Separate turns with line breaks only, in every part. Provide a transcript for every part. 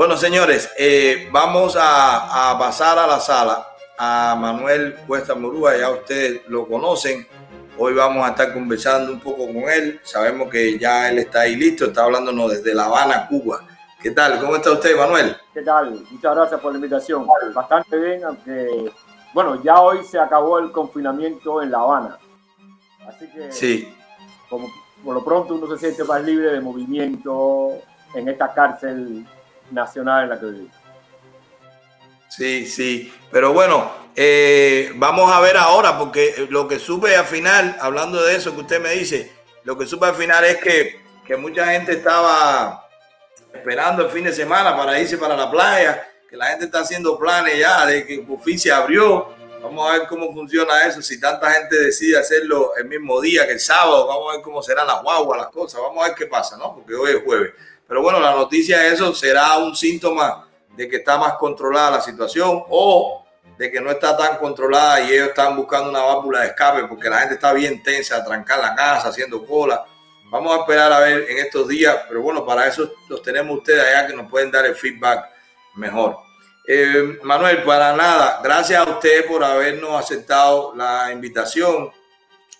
Bueno, señores, eh, vamos a, pasar a la sala a Manuel Cuesta Murúa, ya ustedes lo conocen. Hoy vamos a estar conversando un poco con él. Sabemos que ya él está ahí listo, está hablándonos desde La Habana, Cuba. ¿Qué tal? ¿Cómo está usted, Manuel?
¿Qué tal? Muchas gracias por la invitación. Bastante bien, aunque, bueno, ya hoy se acabó el confinamiento en La Habana. Así que, sí. como por lo pronto uno se siente más libre de movimiento en esta cárcel nacional en la que vivimos.
Sí, sí, pero bueno, eh, vamos a ver ahora, porque lo que supe al final, hablando de eso que usted me dice, lo que supe al final es que, que mucha gente estaba esperando el fin de semana para irse para la playa, que la gente está haciendo planes ya de que por fin abrió. Vamos a ver cómo funciona eso, si tanta gente decide hacerlo el mismo día que el sábado, vamos a ver cómo serán las guaguas, las cosas, vamos a ver qué pasa, ¿no? Porque hoy es jueves. Pero bueno, la noticia de eso será un síntoma de que está más controlada la situación o de que no está tan controlada y ellos están buscando una válvula de escape porque la gente está bien tensa, trancar la casa, haciendo cola. Vamos a esperar a ver en estos días, pero bueno, para eso los tenemos ustedes allá que nos pueden dar el feedback mejor. Eh, Manuel, para nada, gracias a usted por habernos aceptado la invitación.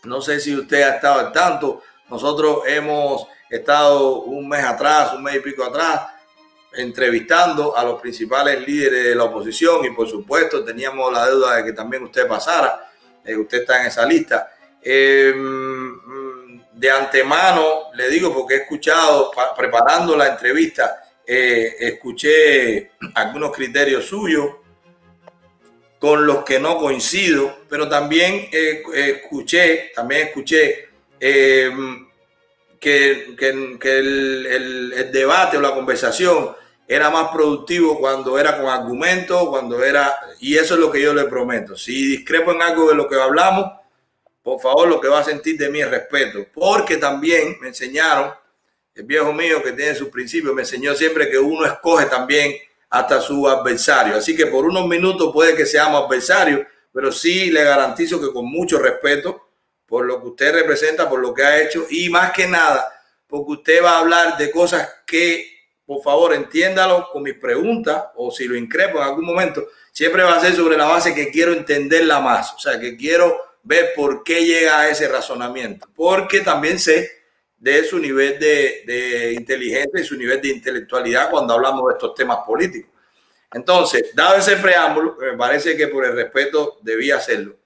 No sé si usted ha estado al tanto. Nosotros hemos estado un mes atrás, un mes y pico atrás, entrevistando a los principales líderes de la oposición y por supuesto teníamos la deuda de que también usted pasara. Eh, usted está en esa lista. Eh, de antemano le digo porque he escuchado, preparando la entrevista, eh, escuché algunos criterios suyos con los que no coincido, pero también escuché, también escuché eh, que, el, debate o la conversación era más productivo cuando era con argumentos, cuando era, y eso es lo que yo le prometo. Si discrepo en algo de lo que hablamos, por favor, lo que va a sentir de mí es respeto, porque también me enseñaron, el viejo mío que tiene sus principios, me enseñó siempre que uno escoge también hasta su adversario. Así que por unos minutos puede que seamos adversarios, pero sí le garantizo que con mucho respeto por lo que usted representa, por lo que ha hecho y más que nada, porque usted va a hablar de cosas que, por favor, entiéndalo con mis preguntas o si lo increpo en algún momento, siempre va a ser sobre la base que quiero entenderla más, o sea, que quiero ver por qué llega a ese razonamiento, porque también sé de su nivel de, inteligencia y su nivel de intelectualidad cuando hablamos de estos temas políticos. Entonces, dado ese preámbulo, me parece que por el respeto debía hacerlo.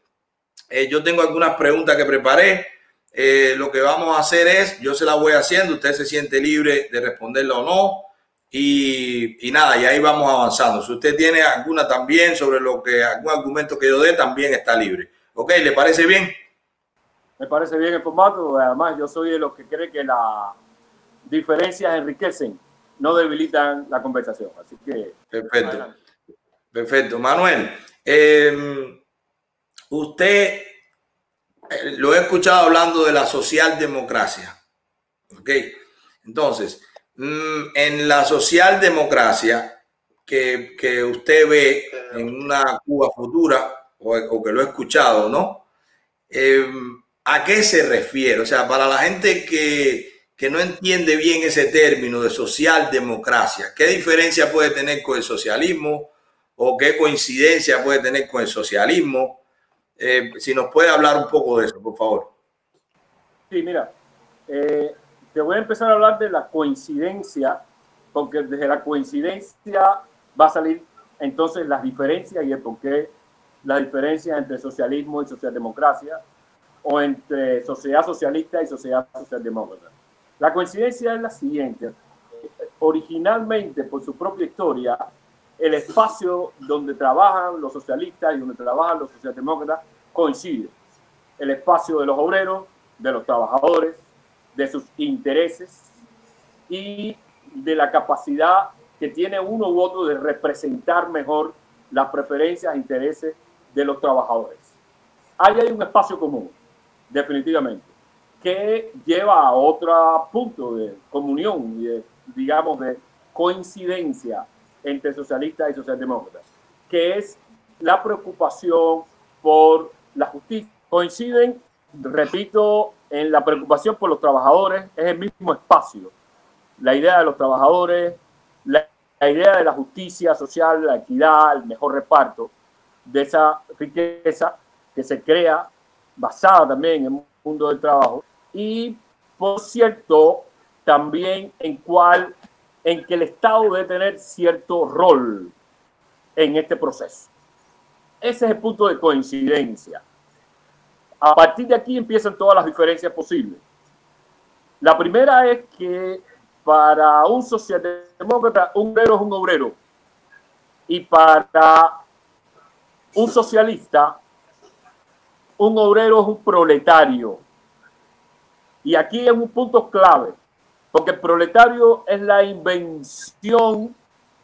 Eh, yo tengo algunas preguntas que preparé. Eh, lo que vamos a hacer es, yo se las voy haciendo, usted se siente libre de responderla o no. Y, y, nada, y ahí vamos avanzando. Si usted tiene alguna también sobre lo que, algún argumento que yo dé, también está libre. ¿Ok? ¿Le parece bien?
Me parece bien el formato. Además, yo soy de los que cree que las diferencias enriquecen, no debilitan la conversación. Así que.
Perfecto. Perfecto. Manuel, em, usted eh, lo he escuchado hablando de la socialdemocracia. ¿Ok? Entonces, mm, en la socialdemocracia que, que usted ve en una Cuba futura, o, que lo he escuchado, ¿no? Em, ¿A qué se refiere? O sea, para la gente que, no entiende bien ese término de socialdemocracia, ¿qué diferencia puede tener con el socialismo? ¿O qué coincidencia puede tener con el socialismo? Eh, si nos puede hablar un poco de eso, por favor.
Sí, mira, eh, te voy a empezar a hablar de la coincidencia, porque desde la coincidencia va a salir entonces las diferencias y el por qué la diferencia entre socialismo y socialdemocracia o entre sociedad socialista y sociedad socialdemócrata. La coincidencia es la siguiente. Originalmente, por su propia historia, el espacio donde trabajan los socialistas y donde trabajan los socialdemócratas coincide. El espacio de los obreros, de los trabajadores, de sus intereses y de la capacidad que tiene uno u otro de representar mejor las preferencias e intereses de los trabajadores. Ahí hay un espacio común, definitivamente, que lleva a otro punto de comunión y digamos, de coincidencia entre socialistas y socialdemócratas, que es la preocupación por la justicia. Coinciden, repito, en la preocupación por los trabajadores, es el mismo espacio. La idea de los trabajadores, la idea de la justicia social, la equidad, el mejor reparto de esa riqueza que se crea basada también en el mundo del trabajo y por cierto también en cuál en que el Estado debe tener cierto rol en este proceso. Ese es el punto de coincidencia. A partir de aquí empiezan todas las diferencias posibles. La primera es que para un socialdemócrata, un obrero es un obrero. Y para un socialista, un obrero es un proletario. Y aquí es un punto clave, porque el proletario es la invención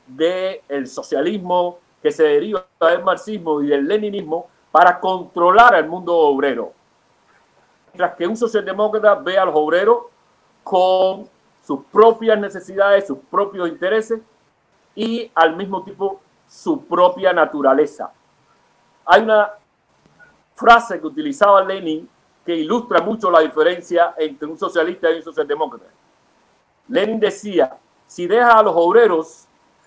del socialismo que se deriva del marxismo y del leninismo para controlar al mundo obrero. Mientras que un socialdemócrata ve a los obreros con sus propias necesidades, sus propios intereses y al mismo tiempo su propia naturaleza. Hay una frase que utilizaba Lenin que ilustra mucho la diferencia entre un socialista y un socialdemócrata. Lenin decía, si deja a los obreros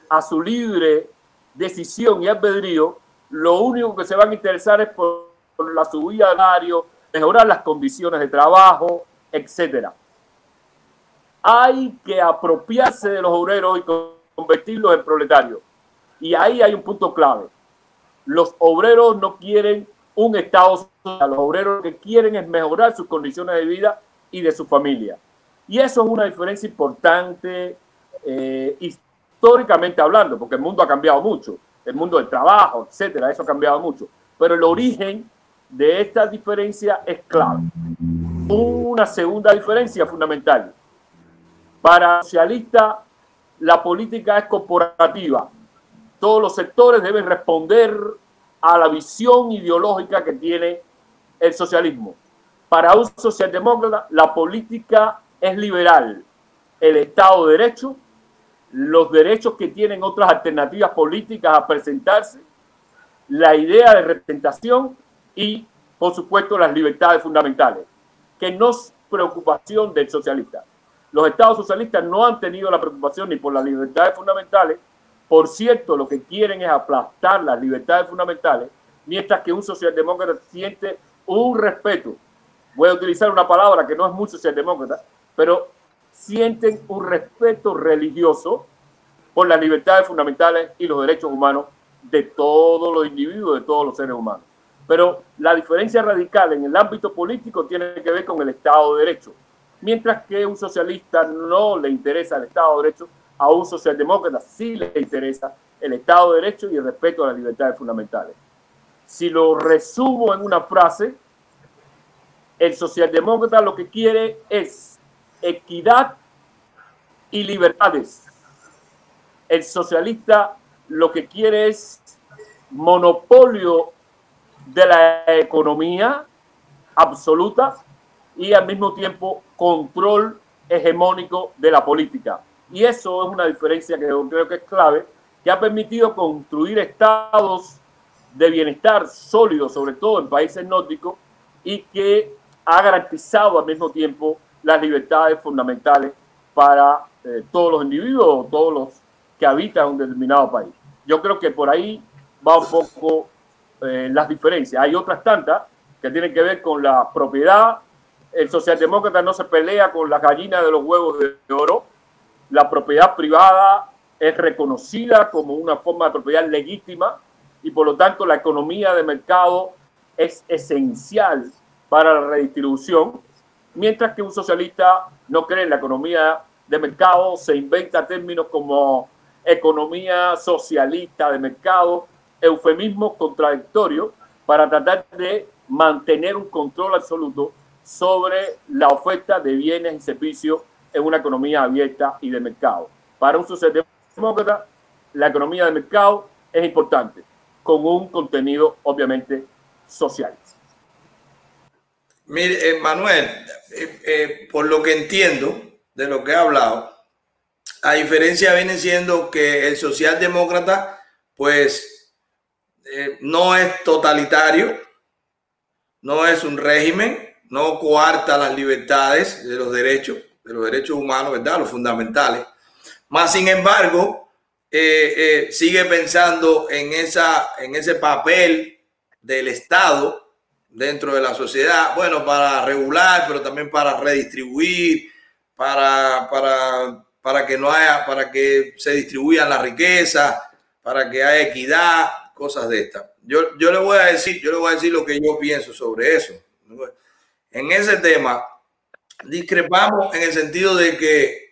a su libre decisión y albedrío, lo único que se van a interesar es por, la subida de salario, mejorar las condiciones de trabajo, etcétera hay que apropiarse de los obreros y convertirlos en proletarios. Y ahí hay un punto clave. Los obreros no quieren un Estado social, los obreros lo que quieren es mejorar sus condiciones de vida y de su familia. Y eso es una diferencia importante eh, históricamente hablando, porque el mundo ha cambiado mucho, el mundo del trabajo, etcétera, eso ha cambiado mucho. Pero el origen de esta diferencia es clave. Una segunda diferencia fundamental para el socialista, la política es corporativa. Todos los sectores deben responder a la visión ideológica que tiene el socialismo. Para un socialdemócrata, la política es liberal. El Estado de Derecho, los derechos que tienen otras alternativas políticas a presentarse, la idea de representación y, por supuesto, las libertades fundamentales, que no es preocupación del socialista. Los estados socialistas no han tenido la preocupación ni por las libertades fundamentales. Por cierto, lo que quieren es aplastar las libertades fundamentales, mientras que un socialdemócrata siente un respeto. Voy a utilizar una palabra que no es muy socialdemócrata, pero sienten un respeto religioso por las libertades fundamentales y los derechos humanos de todos los individuos, de todos los seres humanos. Pero la diferencia radical en el ámbito político tiene que ver con el Estado de Derecho mientras que un socialista no le interesa el Estado de Derecho, a un socialdemócrata sí le interesa el Estado de Derecho y el respeto a las libertades fundamentales. Si lo resumo en una frase, el socialdemócrata lo que quiere es equidad y libertades. El socialista lo que quiere es monopolio de la economía absoluta y al mismo tiempo control hegemónico de la política. Y eso es una diferencia que yo creo que es clave, que ha permitido construir estados de bienestar sólidos, sobre todo en países nórdicos, y que ha garantizado al mismo tiempo las libertades fundamentales para eh, todos los individuos, todos los que habitan un determinado país. Yo creo que por ahí va un poco eh, las diferencias. Hay otras tantas que tienen que ver con la propiedad, el socialdemócrata no se pelea con la gallina de los huevos de oro. La propiedad privada es reconocida como una forma de propiedad legítima y por lo tanto la economía de mercado es esencial para la redistribución, mientras que un socialista no cree en la economía de mercado, se inventa términos como economía socialista de mercado, eufemismos contradictorios para tratar de mantener un control absoluto sobre la oferta de bienes y servicios en una economía abierta y de mercado. Para un socialdemócrata, la economía de mercado es importante, con un contenido obviamente social.
Mire, eh, Manuel, eh, eh, por lo que entiendo de lo que he hablado, a diferencia viene siendo que el socialdemócrata, pues, no es totalitario, no es un régimen, no coarta las libertades de los derechos, de los derechos humanos, ¿verdad? Los fundamentales. Más sin embargo, sigue pensando en, esa, en ese papel del Estado dentro de la sociedad, bueno, para regular, pero también para redistribuir, para, para, para que no haya, para que se distribuyan las riquezas, para que haya equidad, cosas de estas. Yo, yo le voy a decir, yo le voy a decir lo que yo pienso sobre eso. En ese tema, discrepamos en el sentido de que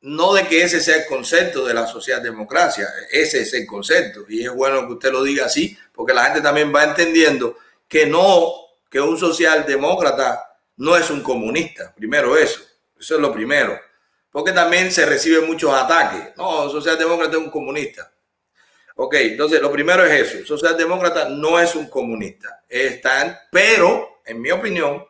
no de que ese sea el concepto de la socialdemocracia, ese es el concepto y es bueno que usted lo diga así porque la gente también va entendiendo que no, que un socialdemócrata no es un comunista, primero eso, eso es lo primero, porque también se reciben muchos ataques, no, un socialdemócrata es un comunista. Ok, entonces lo primero es eso, socialdemócrata no es un comunista, están, pero en mi opinión,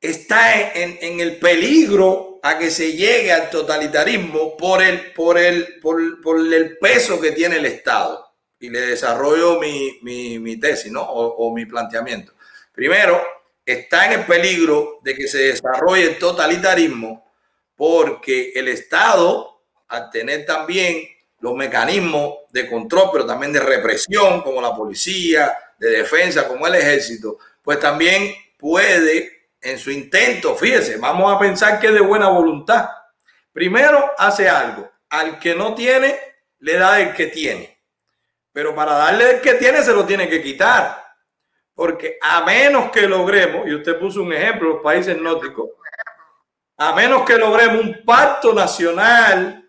está en, el peligro a que se llegue al totalitarismo por el, por el, por, el peso que tiene el Estado. Y le desarrollo mi, tesis, ¿no? O, o, mi planteamiento. Primero, está en el peligro de que se desarrolle el totalitarismo porque el Estado, al tener también los mecanismos de control, pero también de represión, como la policía, de defensa, como el ejército, pues también puede en su intento, fíjese, vamos a pensar que es de buena voluntad. Primero hace algo, al que no tiene, le da el que tiene. Pero para darle el que tiene, se lo tiene que quitar. Porque a menos que logremos, y usted puso un ejemplo, los países nórdicos, a menos que logremos un pacto nacional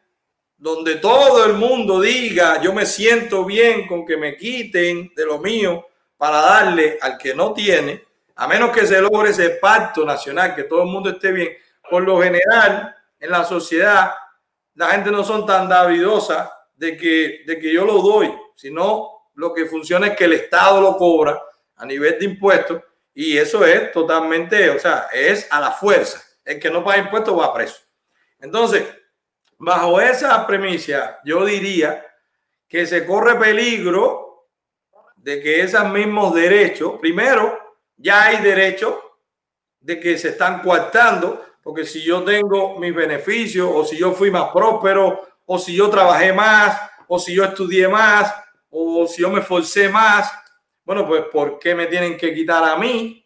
donde todo el mundo diga, yo me siento bien con que me quiten de lo mío para darle al que no tiene, a menos que se logre ese pacto nacional, que todo el mundo esté bien, por lo general en la sociedad la gente no son tan davidosa de que, de que yo lo doy, sino lo que funciona es que el Estado lo cobra a nivel de impuestos y eso es totalmente, o sea, es a la fuerza. El que no paga impuestos va preso. Entonces, bajo esa premisa, yo diría que se corre peligro de que esos mismos derechos, primero, ya hay derecho de que se están coartando, porque si yo tengo mis beneficios, o si yo fui más próspero, o si yo trabajé más, o si yo estudié más, o si yo me esforcé más, bueno, pues ¿por qué me tienen que quitar a mí?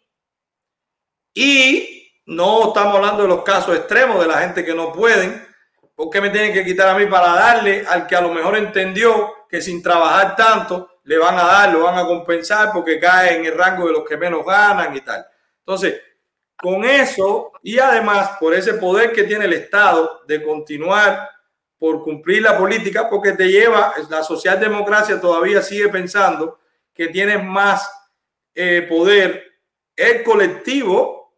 Y no estamos hablando de los casos extremos de la gente que no pueden, ¿por qué me tienen que quitar a mí para darle al que a lo mejor entendió que sin trabajar tanto le van a dar, lo van a compensar porque cae en el rango de los que menos ganan y tal. Entonces, con eso y además por ese poder que tiene el Estado de continuar por cumplir la política, porque te lleva, la socialdemocracia todavía sigue pensando que tienes más eh, poder el colectivo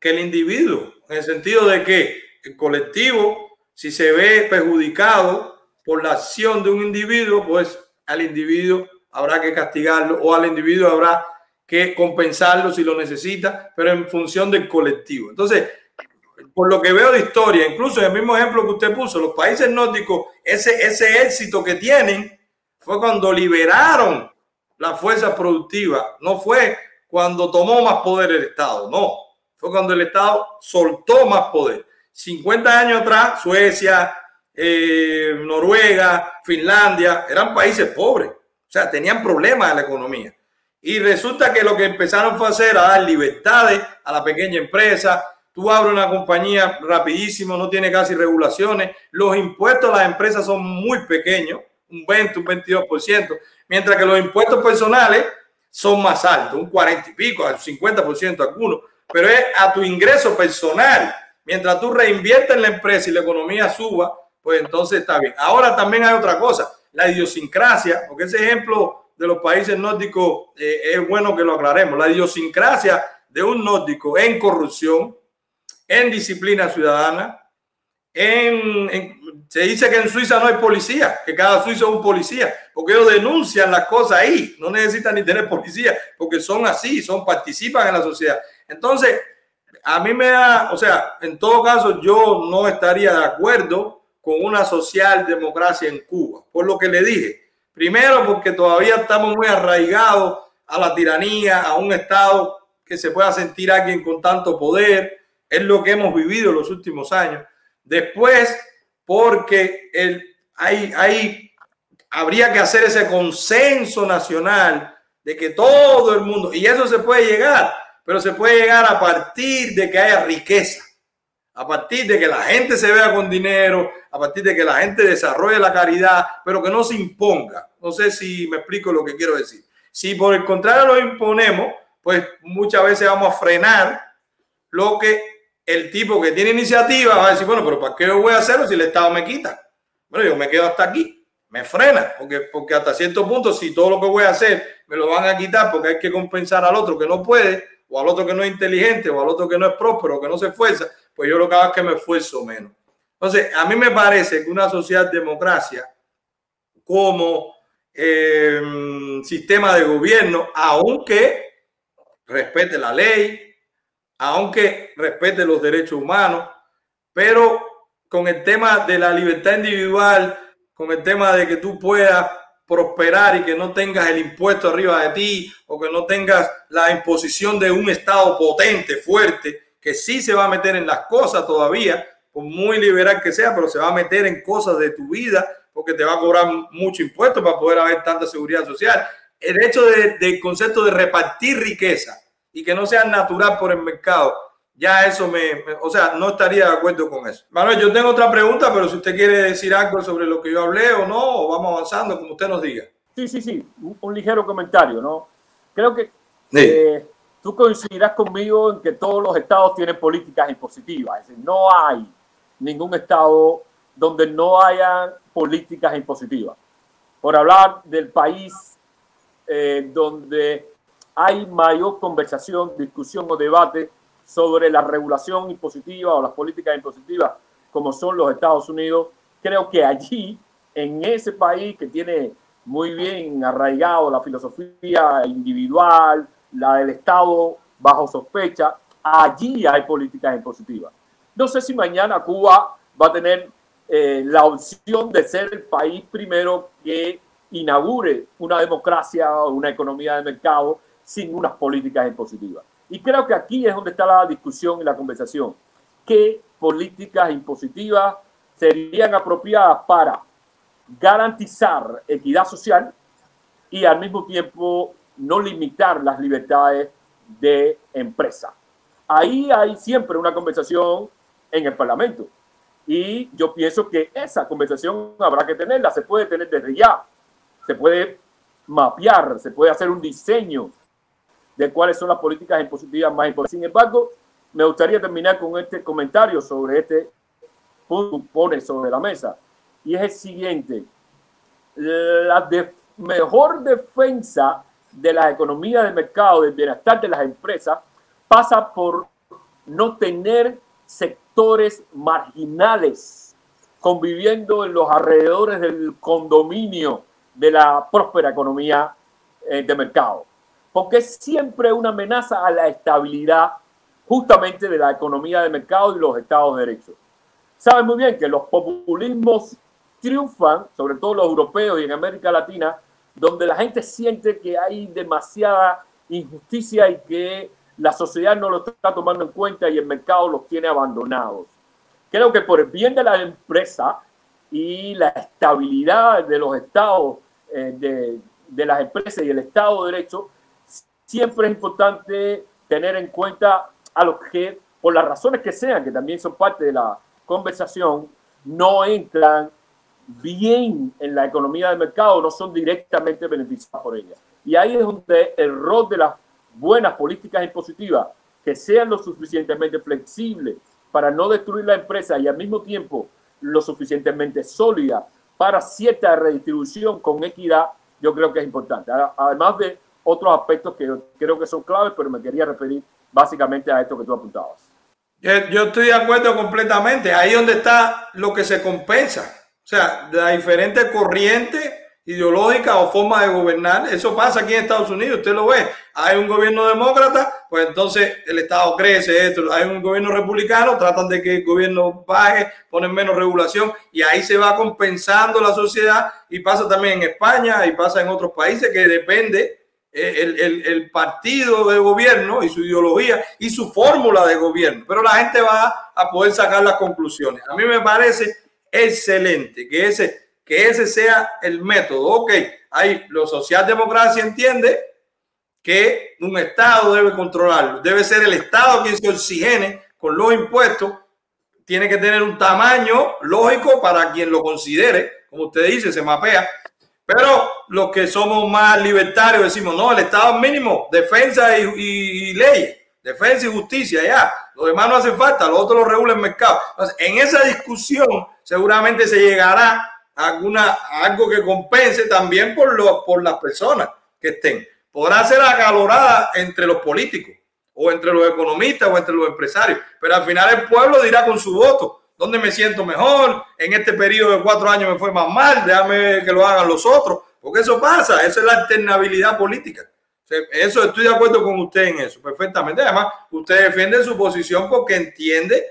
que el individuo, en el sentido de que el colectivo, si se ve perjudicado por la acción de un individuo, pues al individuo habrá que castigarlo o al individuo habrá que compensarlo si lo necesita, pero en función del colectivo. Entonces, por lo que veo de historia, incluso en el mismo ejemplo que usted puso, los países nórdicos, ese, ese éxito que tienen fue cuando liberaron la fuerza productiva, no fue cuando tomó más poder el Estado, no, fue cuando el Estado soltó más poder. 50 años atrás, Suecia, eh, Noruega, Finlandia, eran países pobres, o sea, tenían problemas en la economía. Y resulta que lo que empezaron fue a hacer, a dar libertades a la pequeña empresa. Tú abres una compañía rapidísimo, no tiene casi regulaciones. Los impuestos a las empresas son muy pequeños, un 20, un 22%, mientras que los impuestos personales son más altos, un 40 y pico, al 50% algunos. Pero es a tu ingreso personal. Mientras tú reinviertes en la empresa y la economía suba, pues entonces está bien. Ahora también hay otra cosa, la idiosincrasia, porque ese ejemplo de los países nórdicos eh, es bueno que lo aclaremos. La idiosincrasia de un nórdico en corrupción, en disciplina ciudadana, en, se dice que en Suiza no hay policía, que cada suizo es un policía, porque ellos denuncian las cosas ahí, no necesitan ni tener policía, porque son así, son participan en la sociedad. Entonces, a mí me da, o sea, en todo caso, yo no estaría de acuerdo con una socialdemocracia en Cuba. Por lo que le dije, primero porque todavía estamos muy arraigados a la tiranía, a un Estado que se pueda sentir alguien con tanto poder, es lo que hemos vivido los últimos años. Después, porque el, hay, hay, habría que hacer ese consenso nacional de que todo el mundo, y eso se puede llegar, pero se puede llegar a partir de que haya riqueza, a partir de que la gente se vea con dinero, a partir de que la gente desarrolle la caridad, pero que no se imponga. No sé si me explico lo que quiero decir. Si por el contrario lo imponemos, pues muchas veces vamos a frenar lo que el tipo que tiene iniciativa va a decir, bueno, pero ¿para qué voy a hacerlo si el Estado me quita? Bueno, yo me quedo hasta aquí, me frena, porque, porque hasta cierto punto, si todo lo que voy a hacer me lo van a quitar porque hay que compensar al otro que no puede, o al otro que no es inteligente, o al otro que no es próspero, que no se esfuerza, pues yo lo que hago es que me esfuerzo menos. Entonces, a mí me parece que una sociedad democracia como eh, sistema de gobierno, aunque respete la ley, aunque respete los derechos humanos, pero con el tema de la libertad individual, con el tema de que tú puedas prosperar y que no tengas el impuesto arriba de ti o que no tengas la imposición de un Estado potente, fuerte, que sí se va a meter en las cosas todavía, por muy liberal que sea, pero se va a meter en cosas de tu vida porque te va a cobrar mucho impuesto para poder haber tanta seguridad social. El hecho del concepto de repartir riqueza y que no sea natural por el mercado, ya eso me, o sea, no estaría de acuerdo con eso. Manuel, yo tengo otra pregunta, pero si usted quiere decir algo sobre lo que yo hablé o no, o vamos avanzando, como usted nos diga.
Sí, sí, sí, un, ligero comentario, ¿no? Creo que eh, tú coincidirás conmigo en que todos los estados tienen políticas impositivas, es decir, no hay ningún estado donde no haya políticas impositivas. Por hablar del país eh, donde hay mayor conversación, discusión o debate sobre la regulación impositiva o las políticas impositivas como son los Estados Unidos, creo que allí, en ese país que tiene muy bien arraigado la filosofía individual, la del Estado bajo sospecha, allí hay políticas impositivas. No sé si mañana Cuba va a tener eh, la opción de ser el país primero que inaugure una democracia o una economía de mercado sin unas políticas impositivas. Y creo que aquí es donde está la discusión y la conversación. ¿Qué políticas impositivas serían apropiadas para garantizar equidad social y al mismo tiempo no limitar las libertades de empresa? Ahí hay siempre una conversación en el Parlamento. Y yo pienso que esa conversación habrá que tenerla, se puede tener desde ya, se puede mapear, se puede hacer un diseño de cuáles son las políticas impositivas más importantes. Sin embargo, me gustaría terminar con este comentario sobre este punto que pone sobre la mesa. Y es el siguiente. La mejor defensa de la economía de mercado, del bienestar de las empresas, pasa por no tener sectores marginales conviviendo en los alrededores del condominio de la próspera economía eh, de mercado porque es siempre una amenaza a la estabilidad justamente de la economía de mercado y los estados de derecho. Saben muy bien que los populismos triunfan, sobre todo los europeos y en América Latina, donde la gente siente que hay demasiada injusticia y que la sociedad no lo está tomando en cuenta y el mercado los tiene abandonados. Creo que por el bien de la empresa y la estabilidad de los estados, eh, de, de las empresas y el Estado de Derecho, siempre es importante tener en cuenta a los que, por las razones que sean, que también son parte de la conversación, no entran bien en la economía del mercado, no son directamente beneficiados por ella. Y ahí es donde el rol de las buenas políticas impositivas, que sean lo suficientemente flexibles para no destruir la empresa y al mismo tiempo lo suficientemente sólida para cierta redistribución con equidad, yo creo que es importante. Además de otros aspectos que creo que son claves, pero me quería referir básicamente a esto que tú apuntabas.
Yo estoy de acuerdo completamente. Ahí donde está lo que se compensa. O sea, de las diferentes corrientes ideológicas o formas de gobernar. Eso pasa aquí en Estados Unidos. Usted lo ve. Hay un gobierno demócrata, pues entonces el Estado crece. Esto. Hay un gobierno republicano, tratan de que el gobierno baje, ponen menos regulación y ahí se va compensando la sociedad. Y pasa también en España y pasa en otros países que depende el, partido de gobierno y su ideología y su fórmula de gobierno, pero la gente va a poder sacar las conclusiones. A mí me parece excelente que ese que ese sea el método. Ok, hay, lo socialdemocracia entiende que un Estado debe controlarlo, debe ser el Estado quien se oxigene con los impuestos, tiene que tener un tamaño lógico para quien lo considere, como usted dice, se mapea. Pero los que somos más libertarios decimos, no, el Estado mínimo, defensa y, y, leyes, defensa y justicia, ya. Lo demás no hace falta, lo otro lo regula el mercado. Entonces, en esa discusión seguramente se llegará a, alguna, algo que compense también por, lo, por las personas que estén. Podrá ser acalorada entre los políticos o entre los economistas o entre los empresarios, pero al final el pueblo dirá con su voto dónde me siento mejor, en este periodo de cuatro años me fue más mal, déjame que lo hagan los otros, porque eso pasa, esa es la alternabilidad política. Eso estoy de acuerdo con usted en eso, perfectamente. Además, usted defiende su posición porque entiende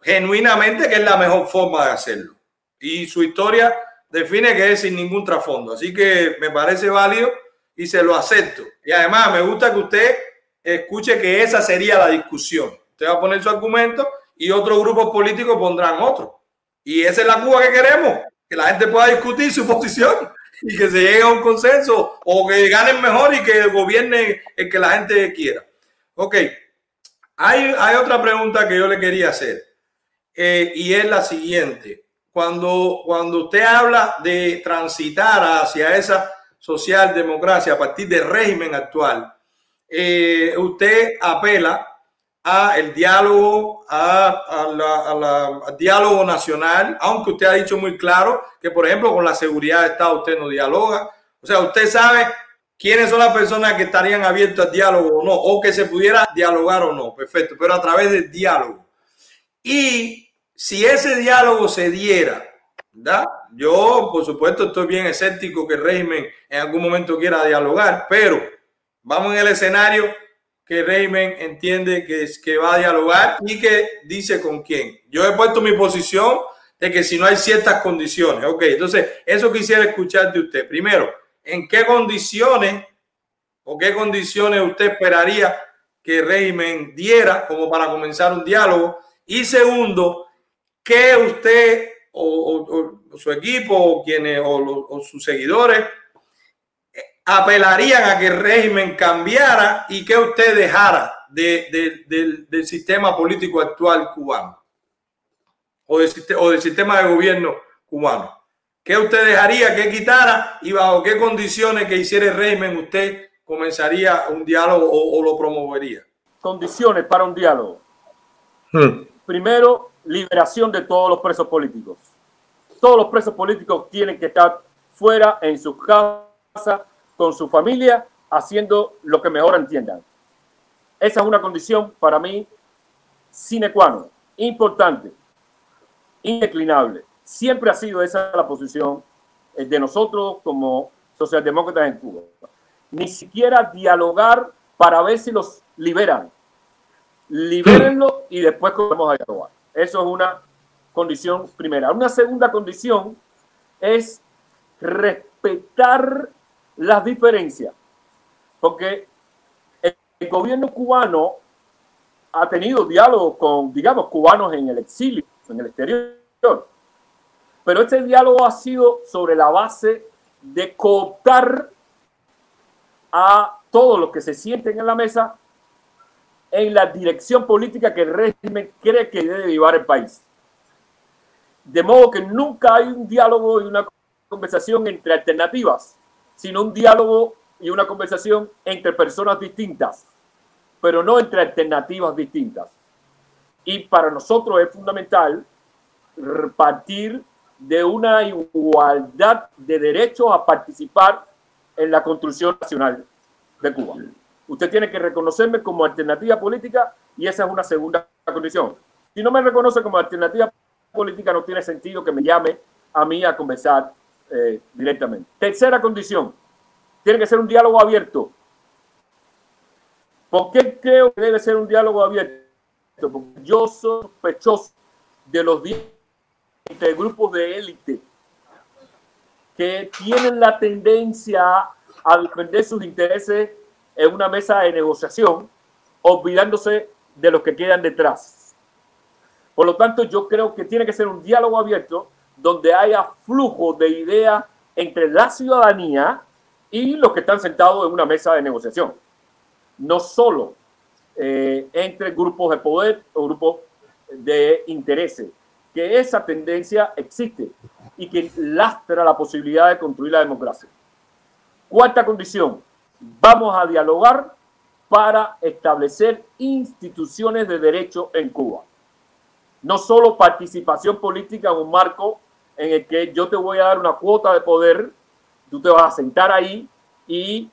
genuinamente que es la mejor forma de hacerlo. Y su historia define que es sin ningún trasfondo. Así que me parece válido y se lo acepto. Y además me gusta que usted escuche que esa sería la discusión. Usted va a poner su argumento y otros grupos políticos pondrán otro. Y esa es la Cuba que queremos, que la gente pueda discutir su posición y que se llegue a un consenso o que ganen mejor y que gobierne el que la gente quiera. Ok, hay, hay otra pregunta que yo le quería hacer eh, y es la siguiente. Cuando, cuando usted habla de transitar hacia esa socialdemocracia a partir del régimen actual, eh, usted apela a el diálogo, a, la, al diálogo nacional, aunque usted ha dicho muy claro que, por ejemplo, con la seguridad de Estado usted no dialoga. O sea, usted sabe quiénes son las personas que estarían abiertas al diálogo o no, o que se pudiera dialogar o no. Perfecto, pero a través del diálogo. Y si ese diálogo se diera, ¿verdad? Yo, por supuesto, estoy bien escéptico que el régimen en algún momento quiera dialogar, pero vamos en el escenario que Raymond entiende que, que va a dialogar y que dice con quién. Yo he puesto mi posición de que si no hay ciertas condiciones, ok, entonces eso quisiera escuchar de usted. Primero, ¿en qué condiciones o qué condiciones usted esperaría que régimen diera como para comenzar un diálogo? Y segundo, ¿qué usted o, su equipo o, quienes, o sus seguidores apelarían a que el régimen cambiara y que usted dejara del sistema político actual cubano o del, o del sistema de gobierno cubano. ¿Qué usted dejaría, qué quitara y bajo qué condiciones que hiciera el régimen usted comenzaría un diálogo o, lo promovería?
Condiciones para un diálogo. Hmm. Primero, liberación de todos los presos políticos. Todos los presos políticos tienen que estar fuera en sus casas con su familia haciendo lo que mejor entiendan. Esa es una condición para mí sine qua non, importante, indeclinable. Siempre ha sido esa la posición eh, de nosotros como socialdemócratas en Cuba. Ni siquiera dialogar para ver si los liberan. Libérenlo y después vamos a dialogar. Eso es una condición primera. Una segunda condición es respetar las diferencias, porque el gobierno cubano ha tenido diálogo con, digamos, cubanos en el exilio, en el exterior, pero este diálogo ha sido sobre la base de cooptar a todos los que se sienten en la mesa en la dirección política que el régimen cree que debe llevar el país. De modo que nunca hay un diálogo y una conversación entre alternativas, sino un diálogo y una conversación entre personas distintas, pero no entre alternativas distintas. Y para nosotros es fundamental partir de una igualdad de derechos a participar en la construcción nacional de Cuba. Usted tiene que reconocerme como alternativa política y esa es una segunda condición. Si no me reconoce como alternativa política, no tiene sentido que me llame a mí a conversar eh, directamente. Tercera condición, tiene que ser un diálogo abierto. ¿Por qué creo que debe ser un diálogo abierto? Porque yo soy sospechoso de los grupos de élite que tienen la tendencia a defender sus intereses en una mesa de negociación, olvidándose de los que quedan detrás. Por lo tanto, yo creo que tiene que ser un diálogo abierto donde haya flujo de ideas entre la ciudadanía y los que están sentados en una mesa de negociación. No solo eh, entre grupos de poder o grupos de intereses, que esa tendencia existe y que lastra la posibilidad de construir la democracia. Cuarta condición, vamos a dialogar para establecer instituciones de derecho en Cuba. No solo participación política en un marco en el que yo te voy a dar una cuota de poder, tú te vas a sentar ahí y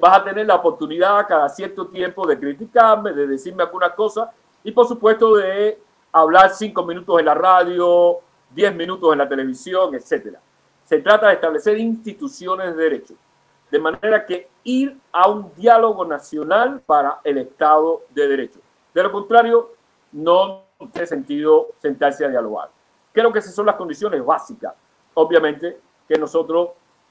vas a tener la oportunidad cada cierto tiempo de criticarme, de decirme alguna cosa y por supuesto de hablar cinco minutos en la radio, diez minutos en la televisión, etcétera. Se trata de establecer instituciones de derecho, de manera que ir a un diálogo nacional para el Estado de Derecho. De lo contrario, no tiene sentido sentarse a dialogar. Creo que esas son las condiciones básicas. Obviamente que nosotros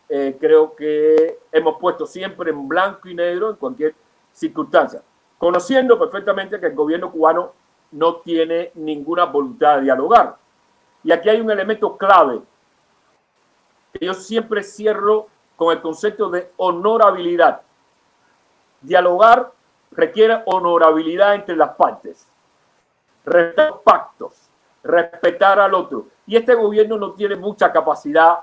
eh, creo que hemos puesto siempre en blanco y negro en cualquier circunstancia, conociendo perfectamente que el gobierno cubano no tiene ninguna voluntad de dialogar. Y aquí hay un elemento clave que yo siempre cierro con el concepto de honorabilidad. Dialogar requiere honorabilidad entre las partes, respetar pactos, respetar al otro. Y este gobierno no tiene mucha capacidad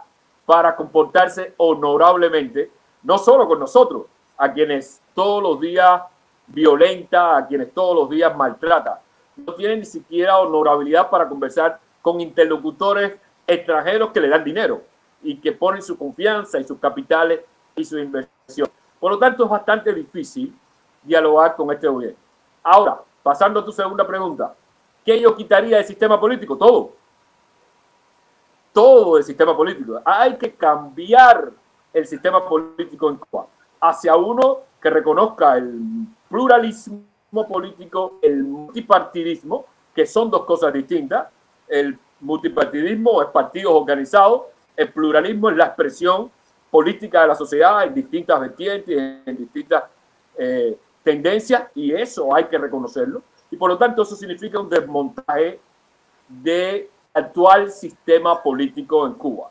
para comportarse honorablemente, no solo con nosotros, a quienes todos los días violenta, a quienes todos los días maltrata. No tiene ni siquiera honorabilidad para conversar con interlocutores extranjeros que le dan dinero y que ponen su confianza y sus capitales y su inversión. Por lo tanto, es bastante difícil dialogar con este gobierno. Ahora, pasando a tu segunda pregunta, ¿qué yo quitaría del sistema político? Todo. Todo el sistema político. Hay que cambiar el sistema político en Cuba hacia uno que reconozca el pluralismo político, el multipartidismo, que son dos cosas distintas. El multipartidismo es partidos organizados el pluralismo es la expresión política de la sociedad en distintas vertientes, en distintas eh, tendencias, y eso hay que reconocerlo. Y por lo tanto, eso significa un desmontaje del actual sistema político en Cuba.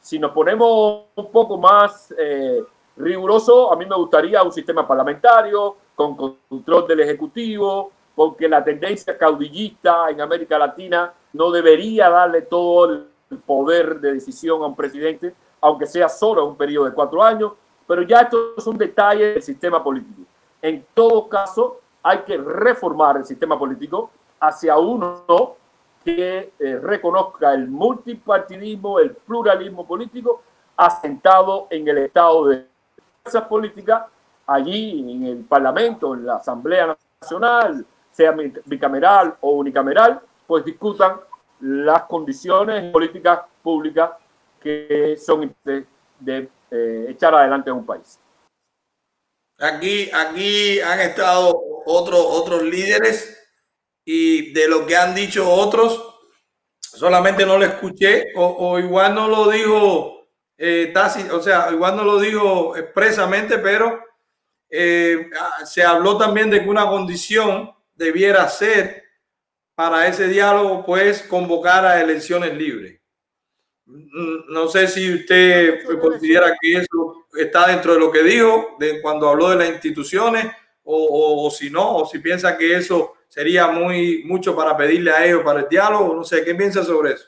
Si nos ponemos un poco más eh, riguroso, a mí me gustaría un sistema parlamentario con control del Ejecutivo, porque la tendencia caudillista en América Latina no debería darle todo el poder de decisión a un presidente, aunque sea solo un periodo de cuatro años, pero ya esto es un detalle del sistema político. En todo caso, hay que reformar el sistema político hacia uno que eh, reconozca el multipartidismo, el pluralismo político, asentado en el Estado de fuerzas políticas, allí en el Parlamento, en la Asamblea Nacional, sea bicameral o unicameral, pues discutan las condiciones políticas públicas que son de, eh, echar adelante a un país.
Aquí, aquí han estado otros, otros líderes y de lo que han dicho otros, solamente no lo escuché o, igual no lo dijo eh, o sea, igual no lo dijo expresamente, pero eh, se habló también de que una condición debiera ser para ese diálogo, pues convocar a elecciones libres. Mm, no sé si usted considera que eso está dentro de lo que dijo de cuando habló de las instituciones o, si no, o si piensa que eso sería muy mucho para pedirle a ellos para el diálogo, no sé, ¿qué piensa sobre eso?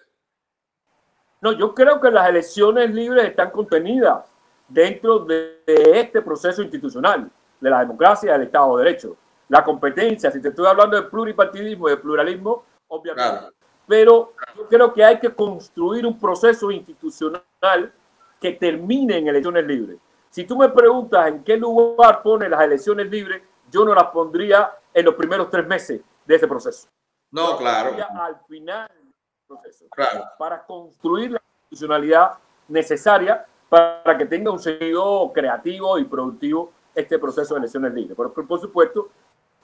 No, yo creo que las elecciones libres están contenidas dentro de, de este proceso institucional, de la democracia del Estado de Derecho la competencia. Si te estoy hablando de pluripartidismo, de pluralismo, obviamente. Pero yo creo que hay que construir un proceso institucional que termine en elecciones libres. Si tú me preguntas en qué lugar pone las elecciones libres, yo no las pondría en los primeros tres meses de ese proceso.
No, claro.
Al final del proceso. Claro. Para construir la institucionalidad necesaria para que tenga un sentido creativo y productivo este proceso de elecciones libres. Pero por supuesto,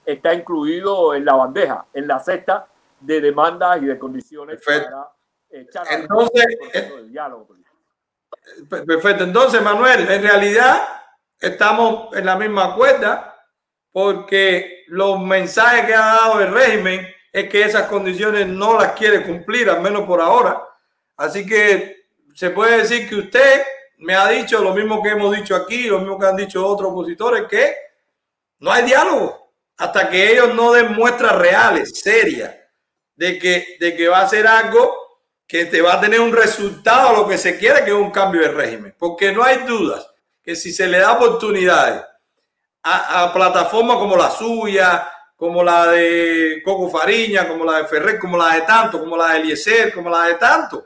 está incluido en la bandeja, en la cesta de demandas y de condiciones
para echar Entonces, el diálogo. Perfecto. Entonces, Manuel, en realidad estamos en la misma cuerda porque los mensajes que ha dado el régimen es que esas condiciones no las quiere cumplir, al menos por ahora. Así que se puede decir que usted me ha dicho lo mismo que hemos dicho aquí, lo mismo que han dicho otros opositores, que no hay diálogo hasta que ellos no den muestras reales, serias, de que, de que va a ser algo que te va a tener un resultado lo que se quiere, que es un cambio de régimen. Porque no hay dudas que si se le da oportunidades a, plataformas como la suya, como la de Coco Fariña, como la de Ferrer, como la de tanto, como la de Eliezer, como la de tanto,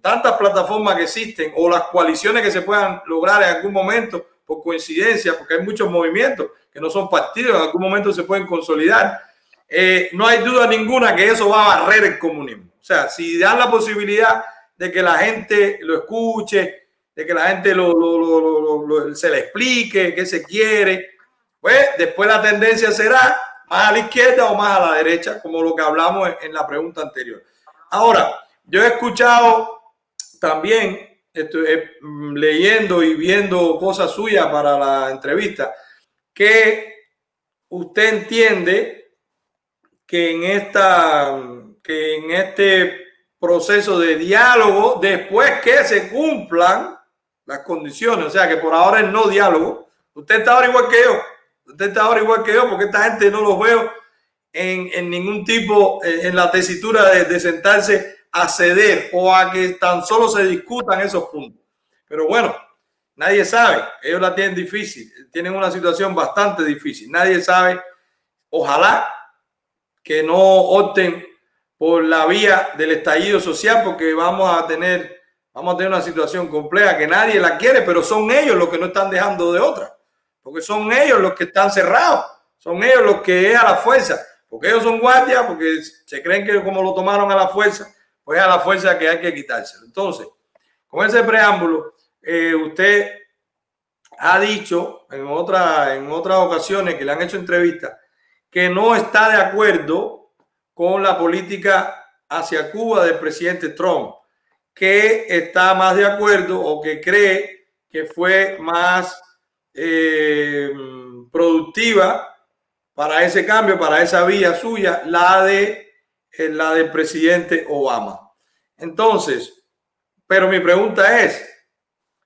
tantas plataformas que existen o las coaliciones que se puedan lograr en algún momento por coincidencia, porque hay muchos movimientos que no son partidos, en algún momento se pueden consolidar. Eh, no hay duda ninguna que eso va a barrer el comunismo. O sea, si dan la posibilidad de que la gente lo escuche, de que la gente lo, se le explique qué se quiere, pues después la tendencia será más a la izquierda o más a la derecha, como lo que hablamos en la pregunta anterior. Ahora, yo he escuchado también, estoy, eh, leyendo y viendo cosas suyas para la entrevista, que usted entiende que en esta que en este proceso de diálogo, después que se cumplan las condiciones, o sea que por ahora es no diálogo, usted está ahora igual que yo, usted está ahora igual que yo, porque esta gente no los veo en, en ningún tipo, eh, en la tesitura de, de sentarse a ceder o a que tan solo se discutan esos puntos. Pero bueno, nadie sabe, ellos la tienen difícil, tienen una situación bastante difícil, nadie sabe, ojalá que no opten por la vía del estallido social porque vamos a tener vamos a tener una situación compleja que nadie la quiere, pero son ellos los que no están dejando de otra, porque son ellos los que están cerrados, son ellos los que es a la fuerza, porque ellos son guardias, porque se creen que como lo tomaron a la fuerza, pues a la fuerza que hay que quitárselo. Entonces, con ese preámbulo, eh, usted ha dicho en, otra, en otras ocasiones que le han hecho entrevistas que no está de acuerdo con la política hacia Cuba del presidente Trump, que está más de acuerdo o que cree que fue más eh, productiva para ese cambio, para esa vía suya, la de eh, la del presidente Obama. Entonces, pero mi pregunta es,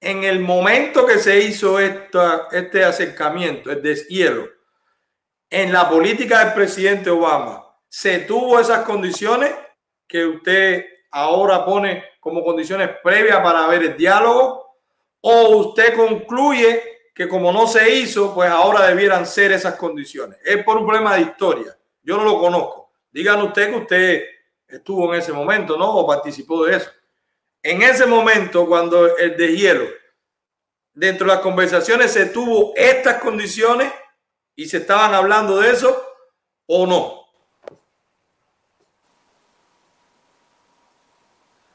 en el momento que se hizo esta, este acercamiento, el deshielo, en la política del presidente Obama, se tuvo esas condiciones que usted ahora pone como condiciones previas para ver el diálogo o usted concluye que como no se hizo, pues ahora debieran ser esas condiciones. Es por un problema de historia. Yo no lo conozco. Díganos usted que usted estuvo en ese momento, ¿no? O participó de eso. En ese momento, cuando el deshielo, dentro de las conversaciones se tuvo estas condiciones y se estaban hablando de eso o no.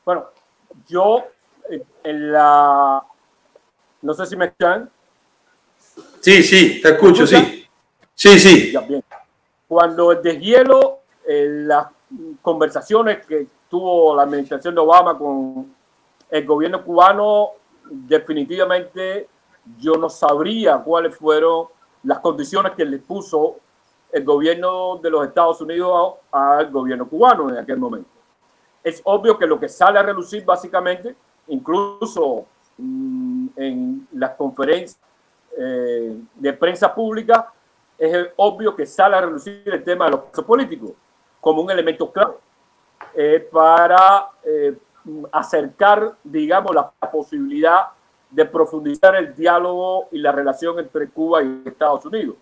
Bueno, yo eh, en la... No sé si me escuchan.
Sí, sí, te escucho, sí. Sí, sí.
Cuando el deshielo, en las conversaciones que tuvo la administración de Obama con el gobierno cubano, definitivamente yo no sabría cuáles fueron las condiciones que le puso el gobierno de los Estados Unidos al gobierno cubano en aquel momento es obvio que lo que sale a relucir básicamente, incluso mm, en las conferencias eh, de prensa pública, es obvio que sale a relucir el tema de los presos políticos como un elemento clave eh, para eh, acercar, digamos, la posibilidad de profundizar el diálogo y la relación entre Cuba y Estados Unidos.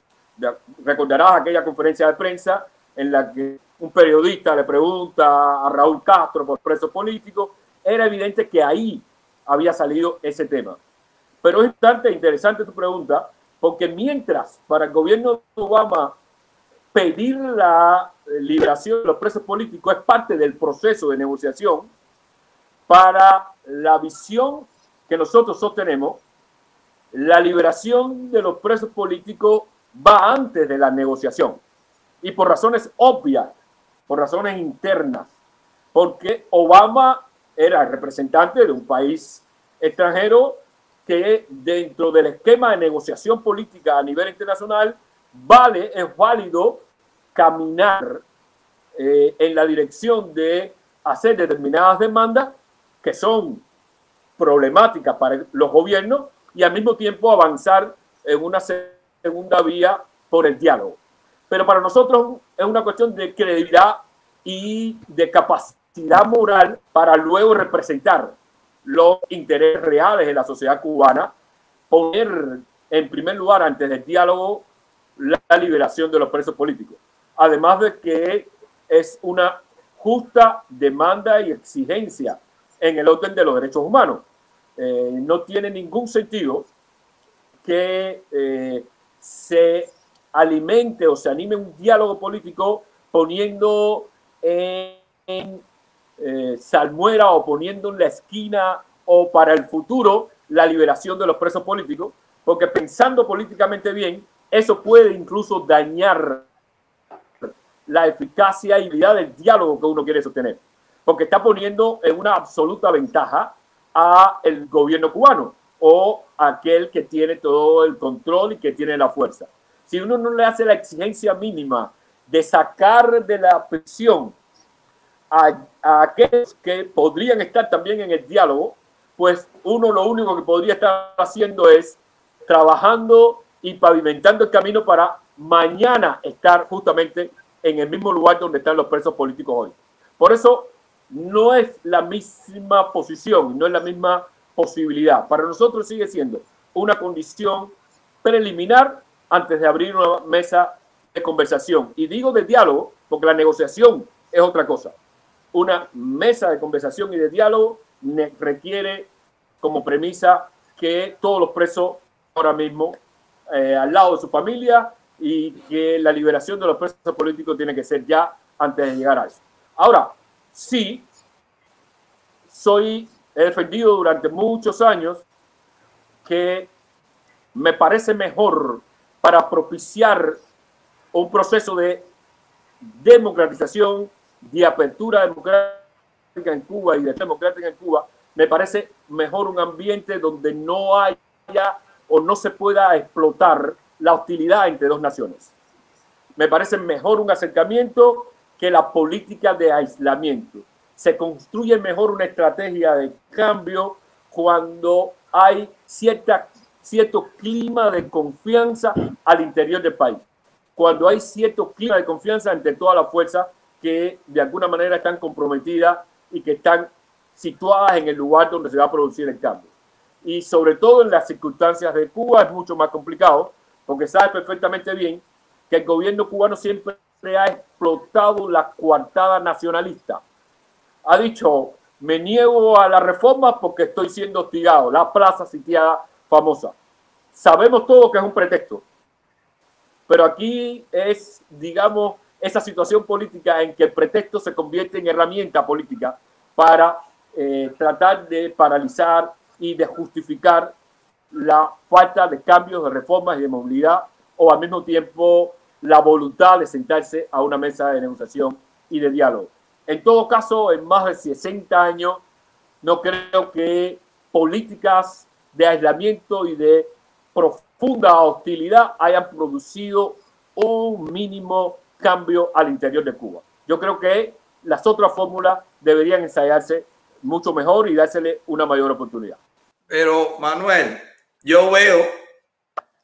Recordarás aquella conferencia de prensa en la que un periodista le pregunta a Raúl Castro por preso político, era evidente que ahí había salido ese tema. Pero es bastante interesante tu pregunta, porque mientras para el gobierno de Obama pedir la liberación de los presos políticos es parte del proceso de negociación, para la visión que nosotros sostenemos, la liberación de los presos políticos va antes de la negociación. Y por razones obvias, por razones internas, porque Obama era representante de un país extranjero que dentro del esquema de negociación política a nivel internacional vale, es válido caminar eh, en la dirección de hacer determinadas demandas que son problemáticas para los gobiernos y al mismo tiempo avanzar en una segunda vía por el diálogo. Pero para nosotros es una cuestión de credibilidad y de capacidad moral para luego representar los intereses reales de la sociedad cubana, poner en primer lugar antes del diálogo la liberación de los presos políticos. Además de que es una justa demanda y exigencia en el orden de los derechos humanos. Eh, no tiene ningún sentido que eh, se alimente o se anime un diálogo político poniendo en, eh, salmuera o poniendo en la esquina o para el futuro la liberación de los presos políticos, porque pensando políticamente bien, eso puede incluso dañar la eficacia y vida del diálogo que uno quiere sostener, porque está poniendo en una absoluta ventaja a el gobierno cubano o aquel que tiene todo el control y que tiene la fuerza. Si uno no le hace la exigencia mínima de sacar de la prisión a, aquellos que podrían estar también en el diálogo, pues uno lo único que podría estar haciendo es trabajando y pavimentando el camino para mañana estar justamente en el mismo lugar donde están los presos políticos hoy. Por eso no es la misma posición, no es la misma posibilidad. Para nosotros sigue siendo una condición preliminar antes de abrir una mesa de conversación. Y digo de diálogo porque la negociación es otra cosa. Una mesa de conversación y de diálogo requiere como premisa que todos los presos ahora mismo eh, al lado de su familia y que la liberación de los presos políticos tiene que ser ya antes de llegar a eso. Ahora, sí, soy, he defendido durante muchos años que me parece mejor para propiciar un proceso de democratización, de apertura democrática en Cuba y de democrática en Cuba, me parece mejor un ambiente donde no haya o no se pueda explotar la hostilidad entre dos naciones. Me parece mejor un acercamiento que la política de aislamiento. Se construye mejor una estrategia de cambio cuando hay cierta, cierto clima de confianza al interior del país. Cuando hay cierto clima de confianza entre todas las fuerzas que de alguna manera están comprometidas y que están situadas en el lugar donde se va a producir el cambio. Y sobre todo en las circunstancias de Cuba es mucho más complicado, porque sabe perfectamente bien que el gobierno cubano siempre ha explotado la coartada nacionalista. Ha dicho, me niego a la reforma porque estoy siendo hostigado, la plaza sitiada famosa. Sabemos todo que es un pretexto, pero aquí es, digamos, esa situación política en que el pretexto se convierte en herramienta política para eh, tratar de paralizar y de justificar la falta de cambios, de reformas y de movilidad, o al mismo tiempo la voluntad de sentarse a una mesa de negociación y de diálogo. En todo caso, en más de 60 años, no creo que políticas de aislamiento y de profunda hostilidad hayan producido un mínimo cambio al interior de Cuba. Yo creo que las otras fórmulas deberían ensayarse mucho mejor y dársele una mayor oportunidad.
Pero Manuel, yo veo,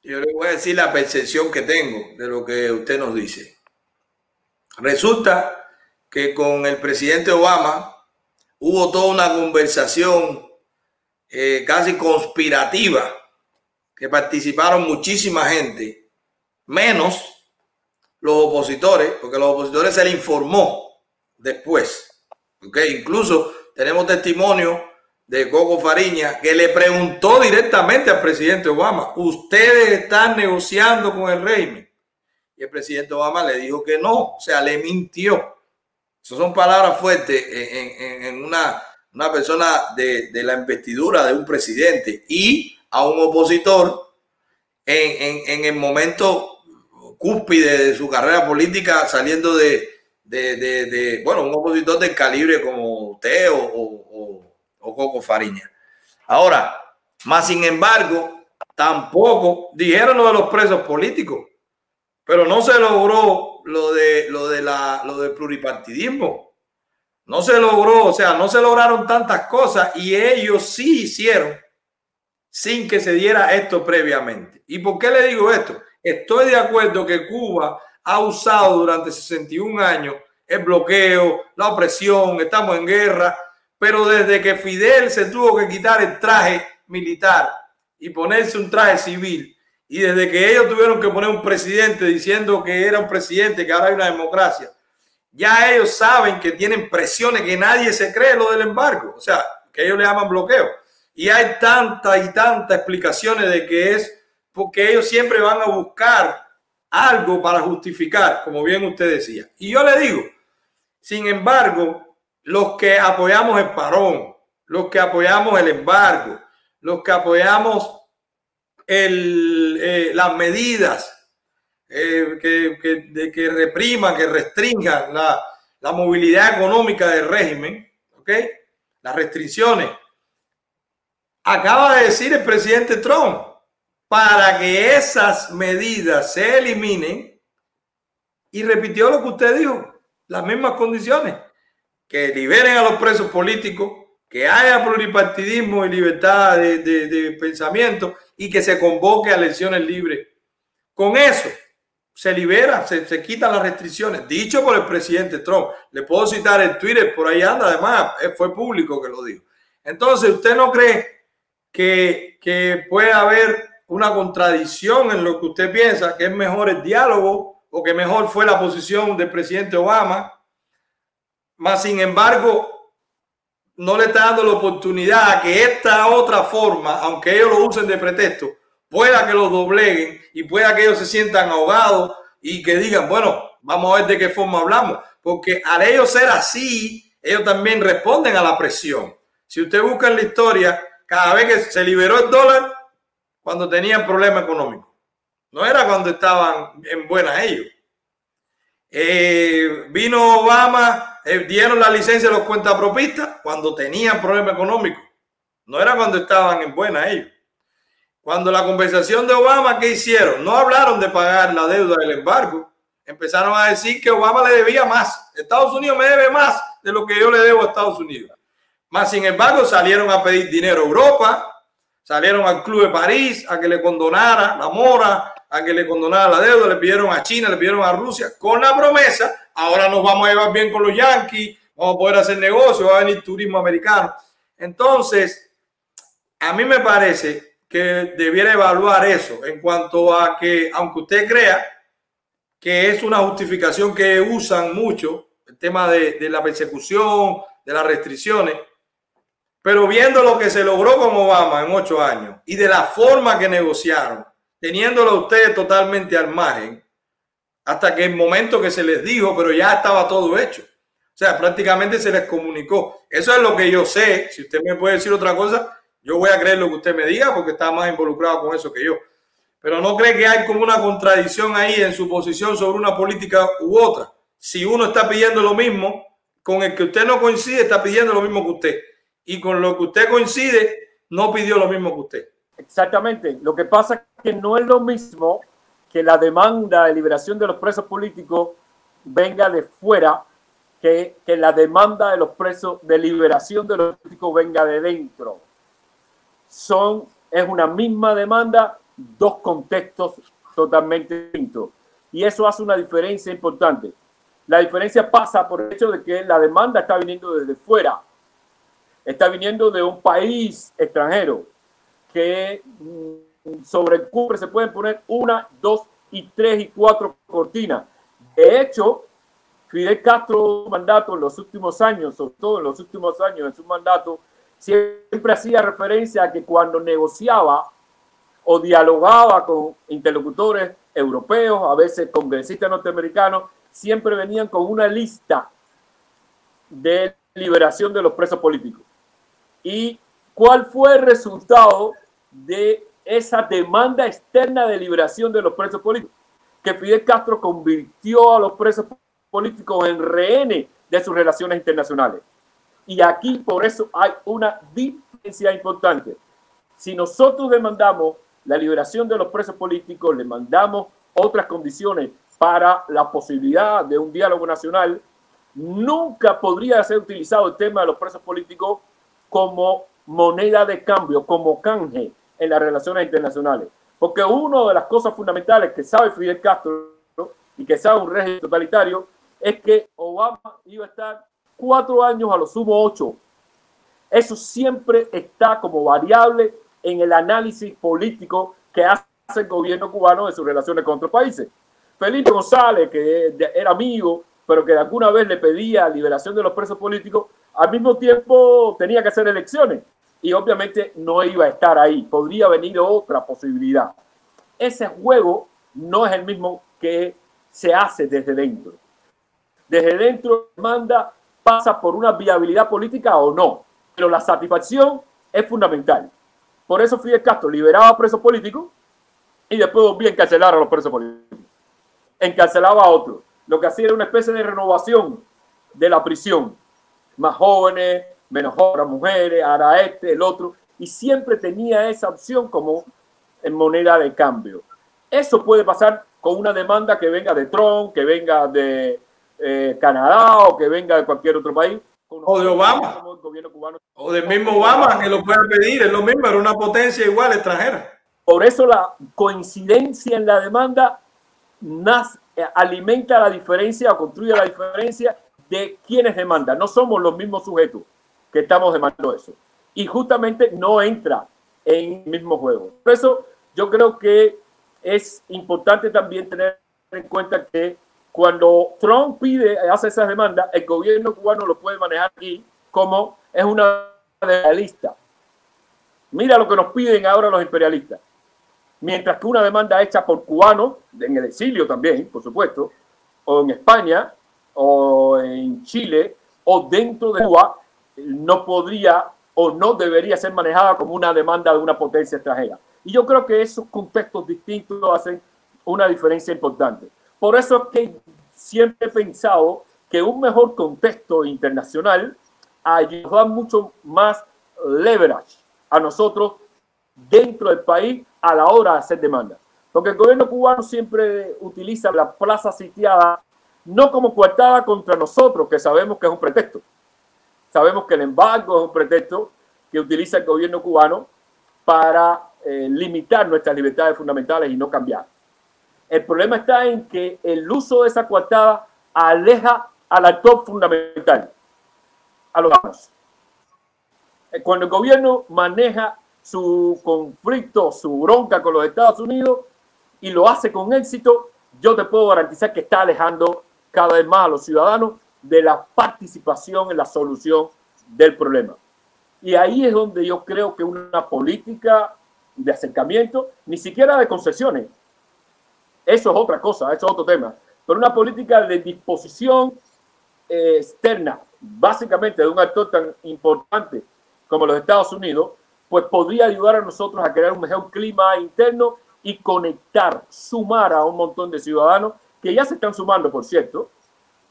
yo le voy a decir la percepción que tengo de lo que usted nos dice. Resulta que con el presidente Obama hubo toda una conversación eh, casi conspirativa, que participaron muchísima gente, menos los opositores, porque los opositores se le informó después. ¿okay? Incluso tenemos testimonio de Coco Fariña, que le preguntó directamente al presidente Obama, ¿ustedes están negociando con el régimen? Y el presidente Obama le dijo que no, o sea, le mintió. Esas son palabras fuertes en, una, una, persona de, de, la investidura de un presidente y a un opositor en, en el momento cúspide de su carrera política saliendo de, de, de, bueno, un opositor del calibre como usted o o Coco Fariña. Ahora, más sin embargo, tampoco dijeron lo de los presos políticos, pero no se logró lo de lo de la lo del pluripartidismo. No se logró, o sea, no se lograron tantas cosas y ellos sí hicieron sin que se diera esto previamente. ¿Y por qué le digo esto? Estoy de acuerdo que Cuba ha usado durante 61 años el bloqueo, la opresión, estamos en guerra, pero desde que Fidel se tuvo que quitar el traje militar y ponerse un traje civil, y desde que ellos tuvieron que poner un presidente diciendo que era un presidente, que ahora hay una democracia, ya ellos saben que tienen presiones que nadie se cree lo del embargo, o sea, que ellos le llaman bloqueo. Y hay tantas y tantas explicaciones de que es porque ellos siempre van a buscar algo para justificar, como bien usted decía. Y yo le digo, sin embargo, los que apoyamos el parón, los que apoyamos el embargo, los que apoyamos eh, las medidas eh, que, de, que repriman, que restringan la, la movilidad económica del régimen, ¿ok? Las restricciones. Acaba de decir el presidente Trump, para que esas medidas se eliminen, y repitió lo que usted dijo, las mismas condiciones, que liberen a los presos políticos, que haya pluripartidismo y libertad de, de, de pensamiento y que se convoque a elecciones libres. Con eso, se libera, se, se, quitan las restricciones, dicho por el presidente Trump. Le puedo citar el Twitter, por ahí anda, además, eh, fue público que lo dijo. Entonces, ¿usted no cree que, que puede haber una contradicción en lo que usted piensa, que es mejor el diálogo o que mejor fue la posición del presidente Obama? Más sin embargo, no le está dando la oportunidad a que esta otra forma, aunque ellos lo usen de pretexto, pueda que los dobleguen y pueda que ellos se sientan ahogados y que digan, bueno, vamos a ver de qué forma hablamos, porque al ellos ser así, ellos también responden a la presión. Si usted busca en la historia, cada vez que se liberó el dólar, cuando tenían problemas económicos, no era cuando estaban en buena ellos. Eh, vino Obama, eh, dieron la licencia a los cuentapropistas cuando tenían problemas económicos, no era cuando estaban en buena ellos. Cuando la conversación de Obama, ¿qué hicieron? No hablaron de pagar la deuda del embargo. Empezaron a decir que Obama le debía más. Estados Unidos me debe más de lo que yo le debo a Estados Unidos. Más sin embargo, salieron a pedir dinero a Europa, salieron al Club de París a que le condonara la mora, a que le condonara la deuda, le pidieron a China, le pidieron a Rusia, con la promesa, ahora nos vamos a llevar bien con los yanquis, vamos a poder hacer negocio, va a venir turismo americano. Entonces, a mí me parece que debiera evaluar eso en cuanto a que, aunque usted crea que es una justificación que usan mucho, el tema de, de la persecución, de las restricciones, pero viendo lo que se logró con Obama en ocho años y de la forma que negociaron, teniéndolo a ustedes totalmente al margen, hasta que el momento que se les dijo, pero ya estaba todo hecho. O sea, prácticamente se les comunicó. Eso es lo que yo sé. Si usted me puede decir otra cosa, yo voy a creer lo que usted me diga porque está más involucrado con eso que yo. Pero no cree que hay como una contradicción ahí en su posición sobre una política u otra. Si uno está pidiendo lo mismo, con el que usted no coincide, está pidiendo lo mismo que usted. Y con lo que usted coincide, no pidió lo mismo que usted.
Exactamente. Lo que pasa es que no es lo mismo que la demanda de liberación de los presos políticos venga de fuera que, que la demanda de los presos de liberación de los políticos venga de dentro son, es una misma demanda, dos contextos totalmente distintos. Y eso hace una diferencia importante. La diferencia pasa por el hecho de que la demanda está viniendo desde fuera, está viniendo de un país extranjero que mm, sobre el cubre se pueden poner una, dos y tres y cuatro cortinas. De hecho, Fidel Castro, mandato en los últimos años, sobre todo en los últimos años de su mandato, siempre hacía referencia a que cuando negociaba o dialogaba con interlocutores europeos, a veces congresistas norteamericanos, siempre venían con una lista de liberación de los presos políticos. ¿Y cuál fue el resultado de esa demanda externa de liberación de los presos políticos? Que Fidel Castro convirtió a los presos políticos en rehenes de sus relaciones internacionales. Y aquí por eso hay una diferencia importante. Si nosotros demandamos la liberación de los presos políticos, le mandamos otras condiciones para la posibilidad de un diálogo nacional, nunca podría ser utilizado el tema de los presos políticos como moneda de cambio, como canje en las relaciones internacionales. Porque una de las cosas fundamentales que sabe Fidel Castro y que sabe un régimen totalitario es que Obama iba a estar cuatro años a lo sumo ocho. Eso siempre está como variable en el análisis político que hace el gobierno cubano de sus relaciones con otros países. Felipe González, que era amigo, pero que alguna vez le pedía liberación de los presos políticos, al mismo tiempo tenía que hacer elecciones y obviamente no iba a estar ahí. Podría venir otra posibilidad. Ese juego no es el mismo que se hace desde dentro. Desde dentro, manda pasa por una viabilidad política o no, pero la satisfacción es fundamental. Por eso Fidel Castro liberaba presos políticos y después volvía a encarcelar a los presos políticos. Encarcelaba a otros. Lo que hacía era una especie de renovación de la prisión. Más jóvenes, menos jóvenes, mujeres, ahora este, el otro. Y siempre tenía esa opción como moneda de cambio. Eso puede pasar con una demanda que venga de Trump, que venga de eh, Canadá o que venga de cualquier otro país.
O de Obama. O del mismo Obama que lo puede pedir, es lo mismo, era una potencia igual extranjera.
Por eso la coincidencia en la demanda eh, alimenta la diferencia o construye la diferencia de quienes demandan. No somos los mismos sujetos que estamos demandando eso. Y justamente no entra en el mismo juego. Por eso yo creo que es importante también tener en cuenta que cuando Trump pide, hace esas demandas, el gobierno cubano lo puede manejar aquí como es una realista. Mira lo que nos piden ahora los imperialistas mientras que una demanda hecha por cubanos, en el exilio también, por supuesto, o en España, o en Chile, o dentro de Cuba, no podría o no debería ser manejada como una demanda de una potencia extranjera. Y yo creo que esos contextos distintos hacen una diferencia importante. Por eso es que siempre he pensado que un mejor contexto internacional ayuda mucho más leverage a nosotros dentro del país a la hora de hacer demanda. Porque el gobierno cubano siempre utiliza la plaza sitiada no como coartada contra nosotros, que sabemos que es un pretexto. Sabemos que el embargo es un pretexto que utiliza el gobierno cubano para eh, limitar nuestras libertades fundamentales y no cambiar. El problema está en que el uso de esa coartada aleja al actor fundamental, a los demás. Eh, cuando el gobierno maneja su conflicto, su bronca con los Estados Unidos y lo hace con éxito, yo te puedo garantizar que está alejando cada vez más a los ciudadanos de la participación en la solución del problema. Y ahí es donde yo creo que una política de acercamiento, ni siquiera de concesiones, eso es otra cosa, eso es otro tema, pero una política de disposición eh, externa, básicamente de un actor tan importante como los Estados Unidos, pues podría ayudar a nosotros a crear un mejor clima interno y conectar, sumar a un montón de ciudadanos que ya se están sumando, por cierto,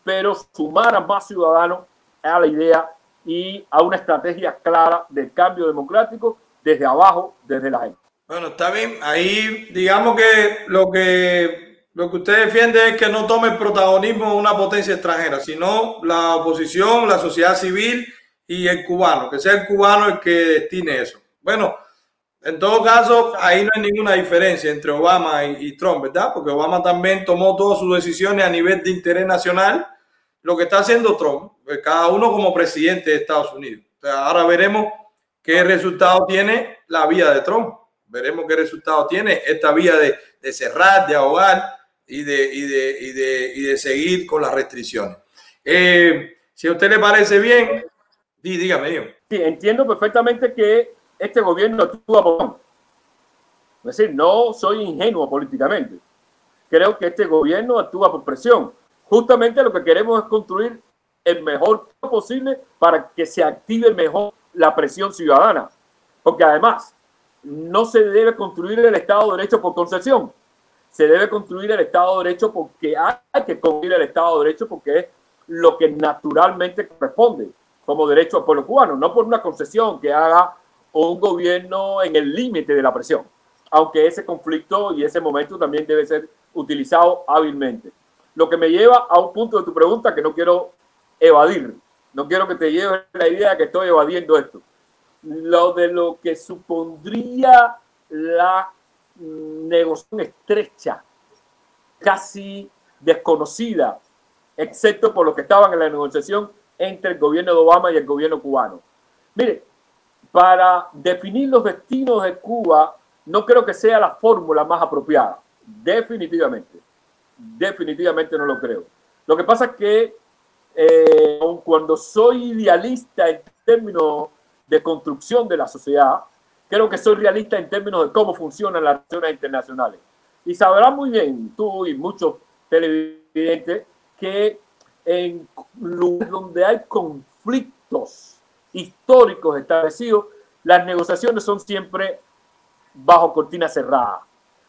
pero sumar a más ciudadanos a la idea y a una estrategia clara del cambio democrático desde abajo, desde la gente.
Bueno, está bien. Ahí digamos que lo que lo que usted defiende es que no tome el protagonismo una potencia extranjera, sino la oposición, la sociedad civil y el cubano, que sea el cubano el que destine eso. Bueno, en todo caso, ahí no hay ninguna diferencia entre Obama y, Trump, ¿verdad? Porque Obama también tomó todas sus decisiones a nivel de interés nacional. Lo que está haciendo Trump, pues, cada uno como presidente de Estados Unidos. ahora veremos qué resultado tiene la vía de Trump. Veremos qué resultado tiene esta vía de, cerrar, de ahogar y de, y de, y de, seguir con las restricciones. Eh, si a usted le parece bien, dígame, dígame.
Sí, entiendo perfectamente que este gobierno actúa por... Es decir, no soy ingenuo políticamente. Creo que este gobierno actúa por presión. Justamente lo que queremos es construir el mejor posible para que se active mejor la presión ciudadana. Porque además, no se debe construir el Estado de Derecho por concesión. Se debe construir el Estado de Derecho porque hay que construir el Estado de Derecho porque es lo que naturalmente corresponde como derecho al pueblo cubano, no por una concesión que haga un gobierno en el límite de la presión, aunque ese conflicto y ese momento también debe ser utilizado hábilmente. Lo que me lleva a un punto de tu pregunta que no quiero evadir. No quiero que te lleves la idea que estoy evadiendo esto. Lo de lo que supondría la negociación estrecha, casi desconocida, excepto por los que estaban en la negociación entre el gobierno de Obama y el gobierno cubano. Mire, para definir los destinos de Cuba, no creo que sea la fórmula más apropiada. Definitivamente. Definitivamente no lo creo. Lo que pasa es que eh, cuando soy idealista en términos de construcción de la sociedad, creo que soy realista en términos de cómo funcionan las relaciones internacionales. Y sabrás muy bien, tú y muchos televidentes, que en lugares donde hay conflictos históricos establecidos, las negociaciones son siempre bajo cortina cerrada.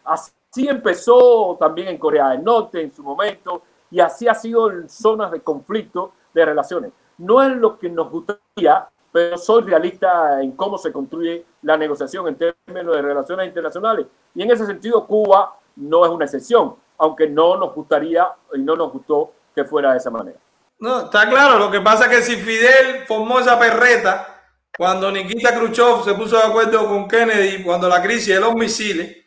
Así empezó también en Corea del Norte en su momento y así ha sido en zonas de conflicto de relaciones. No es lo que nos gustaría, pero soy realista en cómo se construye la negociación en términos de relaciones internacionales. Y en ese sentido, Cuba no es una excepción, aunque no nos gustaría y no nos gustó que fuera de esa manera.
No, está claro. Lo que pasa es que si Fidel formó esa perreta, cuando Nikita Khrushchev se puso de acuerdo con Kennedy, cuando la crisis de los misiles,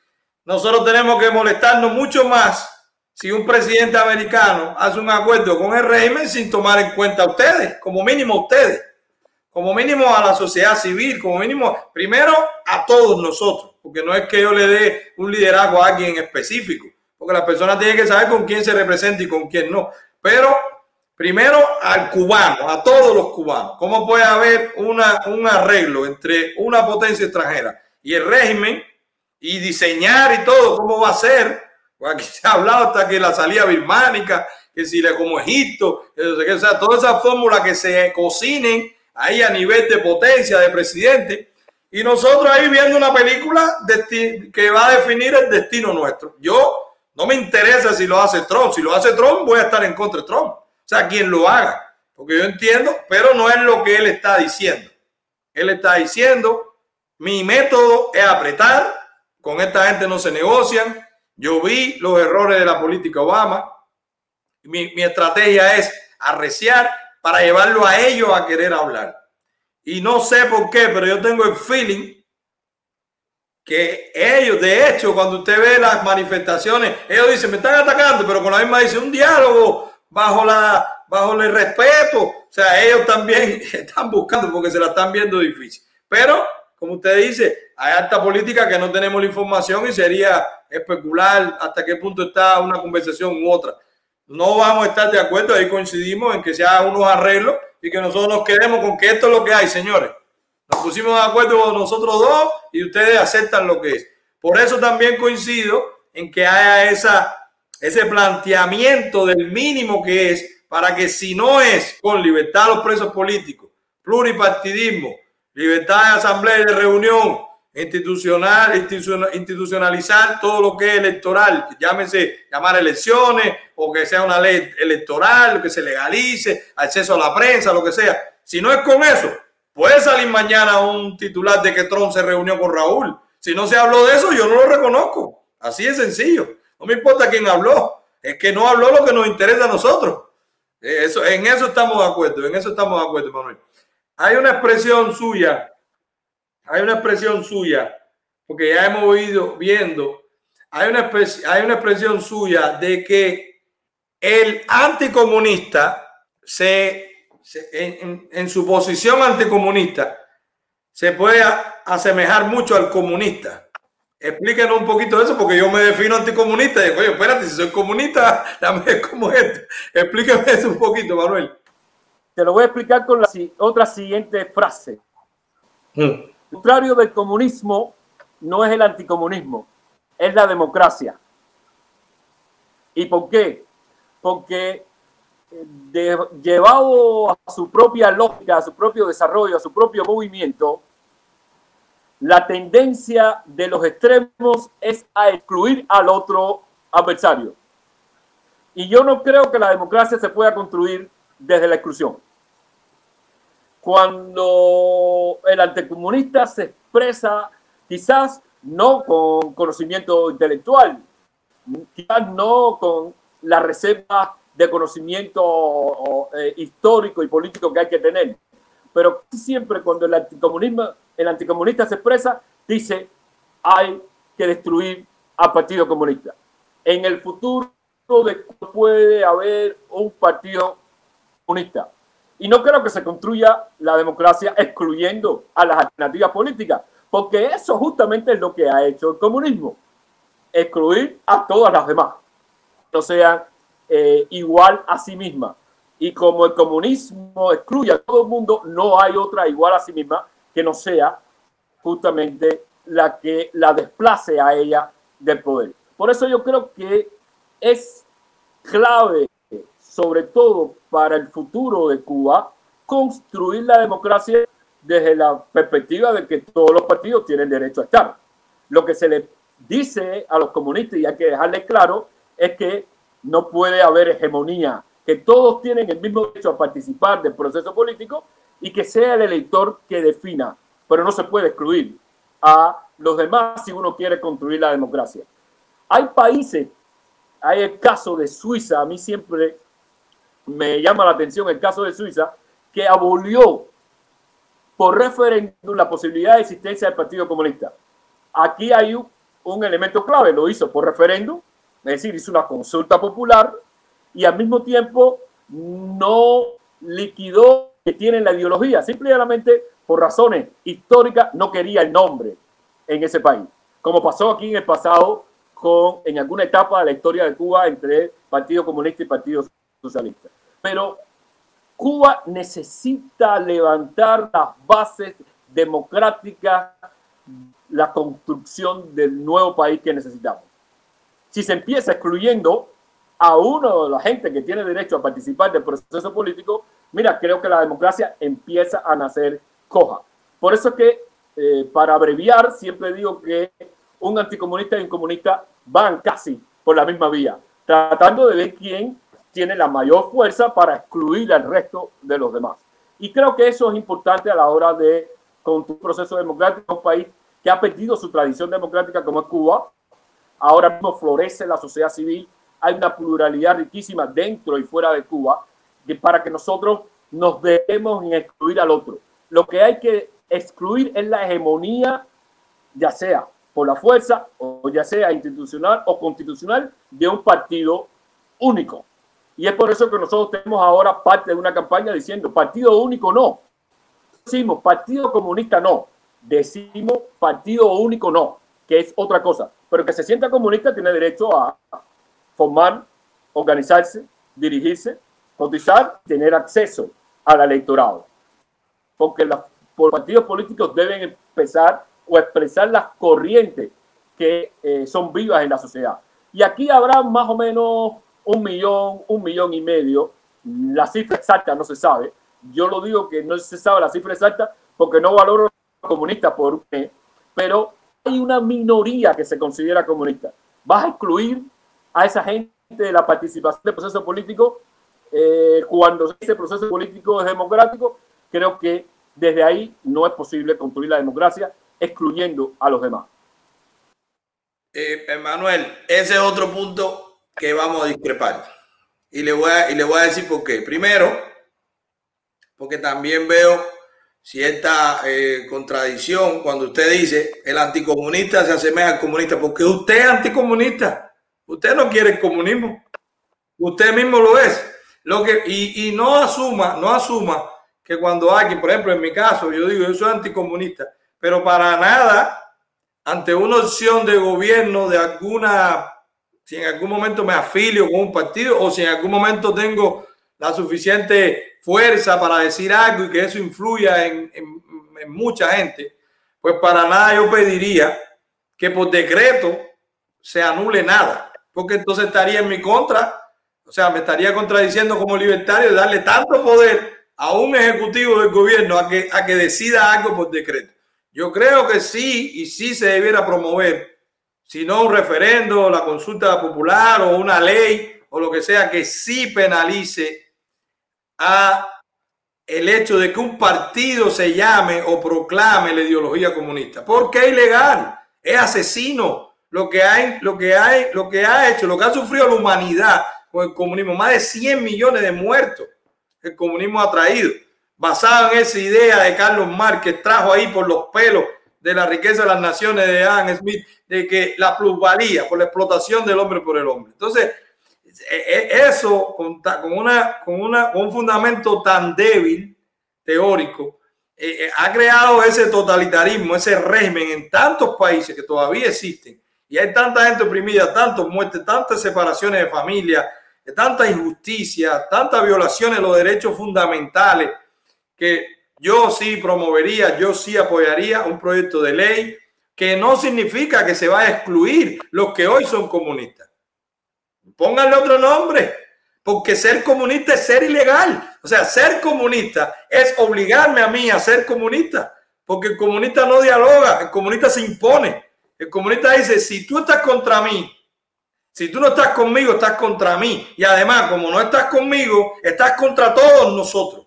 nosotros tenemos que molestarnos mucho más si un presidente americano hace un acuerdo con el régimen sin tomar en cuenta a ustedes, como mínimo ustedes, como mínimo a la sociedad civil, como mínimo, primero a todos nosotros, porque no es que yo le dé un liderazgo a alguien en específico, porque la persona tiene que saber con quién se representa y con quién no. Pero primero al cubano, a todos los cubanos. ¿Cómo puede haber una, un arreglo entre una potencia extranjera y el régimen y diseñar y todo? ¿Cómo va a ser? Pues aquí se ha hablado hasta que la salida birmánica, que si le como Egipto, o sea, todas esas fórmulas que se cocinen ahí a nivel de potencia, de presidente, y nosotros ahí viendo una película que va a definir el destino nuestro. Yo no me interesa si lo hace Trump. Si lo hace Trump, voy a estar en contra de Trump. O sea, quien lo haga. Porque yo entiendo, pero no es lo que él está diciendo. Él está diciendo, mi método es apretar, con esta gente no se negocian. Yo vi los errores de la política Obama. Mi, mi estrategia es arreciar para llevarlo a ellos a querer hablar. Y no sé por qué, pero yo tengo el feeling que ellos, de hecho, cuando usted ve las manifestaciones, ellos dicen, me están atacando, pero con la misma dice un diálogo bajo la bajo el respeto. O sea, ellos también están buscando porque se la están viendo difícil. Pero, como usted dice, hay alta política que no tenemos la información y sería especular hasta qué punto está una conversación u otra. No vamos a estar de acuerdo, ahí coincidimos en que se hagan unos arreglos y que nosotros nos quedemos con que esto es lo que hay, señores. Nos pusimos de acuerdo nosotros dos y ustedes aceptan lo que es. Por eso también coincido en que haya ese planteamiento del mínimo que es para que si no es con libertad a los presos políticos, pluripartidismo, libertad de asamblea y de reunión, institucional, institucionalizar todo lo que es electoral, llámese llamar elecciones o que sea una ley electoral, que se legalice, acceso a la prensa, lo que sea. Si no es con eso, Puede salir mañana un titular de que Trump se reunió con Raúl. Si no se habló de eso, yo no lo reconozco. Así de sencillo. No me importa quién habló. Es que no habló lo que nos interesa a nosotros. Eso, en eso estamos de acuerdo. En eso estamos de acuerdo, Manuel. Hay una expresión suya. Hay una expresión suya. Porque ya hemos ido viendo. Hay una, hay una expresión suya de que el anticomunista se en, su posición anticomunista se puede asemejar mucho al comunista. Explíquenos un poquito de eso, porque yo me defino anticomunista. Y digo, oye, espérate, si soy comunista, dame como esto. Explíqueme eso un poquito, Manuel.
Te lo voy a explicar con la otra siguiente frase. Mm. Contrario del comunismo no es el anticomunismo, es la democracia. ¿Y por qué? Porque de, llevado a su propia lógica, a su propio desarrollo, a su propio movimiento, la tendencia de los extremos es a excluir al otro adversario. Y yo no creo que la democracia se pueda construir desde la exclusión. Cuando el anticomunista se expresa, quizás no con conocimiento intelectual, quizás no con la reserva de conocimiento eh, histórico y político que hay que tener. Pero siempre cuando el anticomunismo, el anticomunista se expresa, dice hay que destruir al Partido Comunista. En el futuro puede haber un partido comunista. Y no creo que se construya la democracia excluyendo a las alternativas políticas, porque eso justamente es lo que ha hecho el comunismo, excluir a todas las demás, no sean eh, igual a sí misma. Y como el comunismo excluye a todo el mundo, no hay otra igual a sí misma que no sea justamente la que la desplace a ella del poder. Por eso yo creo que es clave, sobre todo para el futuro de Cuba, construir la democracia desde la perspectiva de que todos los partidos tienen derecho a estar. Lo que se le dice a los comunistas, y hay que dejarles claro, es que no puede haber hegemonía, que todos tienen el mismo derecho a participar del proceso político y que sea el elector que defina, pero no se puede excluir a los demás si uno quiere construir la democracia. Hay países, hay el caso de Suiza, a mí siempre me llama la atención el caso de Suiza, que abolió por referéndum la posibilidad de existencia del Partido Comunista. Aquí hay un, elemento clave, lo hizo por referéndum, es decir, hizo una consulta popular y al mismo tiempo no liquidó que tiene la ideología, simplemente por razones históricas no quería el nombre en ese país, como pasó aquí en el pasado con en alguna etapa de la historia de Cuba entre Partido Comunista y Partido Socialista. Pero Cuba necesita levantar las bases democráticas, la construcción del nuevo país que necesitamos si se empieza excluyendo a uno de la gente que tiene derecho a participar del proceso político, mira, creo que la democracia empieza a nacer coja. Por eso es que, eh, para abreviar, siempre digo que un anticomunista y un comunista van casi por la misma vía, tratando de ver quién tiene la mayor fuerza para excluir al resto de los demás. Y creo que eso es importante a la hora de con tu proceso democrático, un país que ha perdido su tradición democrática como es Cuba, Ahora mismo florece la sociedad civil, hay una pluralidad riquísima dentro y fuera de Cuba, para que nosotros nos debemos en excluir al otro. Lo que hay que excluir es la hegemonía, ya sea por la fuerza o ya sea institucional o constitucional, de un partido único. Y es por eso que nosotros tenemos ahora parte de una campaña diciendo partido único no. Decimos partido comunista no. Decimos partido único no, que es otra cosa pero que se sienta comunista tiene derecho a formar, organizarse, dirigirse, cotizar, tener acceso al electorado. Porque los partidos políticos deben empezar o expresar las corrientes que eh, son vivas en la sociedad. Y aquí habrá más o menos un millón, un millón y medio. La cifra exacta no se sabe. Yo lo digo que no se sabe la cifra exacta porque no valoro a comunistas por pero hay una minoría que se considera comunista. ¿Vas a excluir a esa gente de la participación del proceso político eh, cuando ese proceso político es democrático? Creo que desde ahí no es posible construir la democracia excluyendo a los demás.
Eh, ese es otro punto que vamos a discrepar. Y le voy a, y le voy a decir por qué. Primero, porque también veo cierta eh, contradicción cuando usted dice el anticomunista se asemeja al comunista, porque usted es anticomunista, usted no quiere el comunismo, usted mismo lo es. Lo que, y, y no asuma, no asuma que cuando alguien, por ejemplo, en mi caso, yo digo, yo soy anticomunista, pero para nada, ante una opción de gobierno de alguna, si en algún momento me afilio con un partido o si en algún momento tengo la suficiente fuerza para decir algo y que eso influya en, mucha gente, pues para nada yo pediría que por decreto se anule nada, porque entonces estaría en mi contra, o sea, me estaría contradiciendo como libertario darle tanto poder a un ejecutivo del gobierno a que, a que decida algo por decreto. Yo creo que sí y sí se debiera promover, si no un referendo, la consulta popular o una ley o lo que sea que sí penalice a el hecho de que un partido se llame o proclame la ideología comunista. Porque es ilegal, es asesino. Lo que, hay, lo, que hay, lo que ha hecho, lo que ha sufrido la humanidad con el comunismo. Más de 100 millones de muertos el comunismo ha traído. Basado en esa idea de Carlos Marx que trajo ahí por los pelos de la riqueza de las naciones de Adam Smith, de que la plusvalía por la explotación del hombre por el hombre. Entonces, e, e, eso con, una, con, una, un fundamento tan débil, teórico, eh, eh, ha creado ese totalitarismo, ese régimen en tantos países que todavía existen y hay tanta gente oprimida, tantas muertes, tantas separaciones de familia, tanta injusticia, tantas violaciones de los derechos fundamentales que yo sí promovería, yo sí apoyaría un proyecto de ley que no significa que se vaya a excluir los que hoy son comunistas. Pónganle otro nombre, porque ser comunista es ser ilegal. O sea, ser comunista es obligarme a mí a ser comunista, porque el comunista no dialoga, el comunista se impone. El comunista dice, si tú estás contra mí, si tú no estás conmigo, estás contra mí. Y además, como no estás conmigo, estás contra todos nosotros.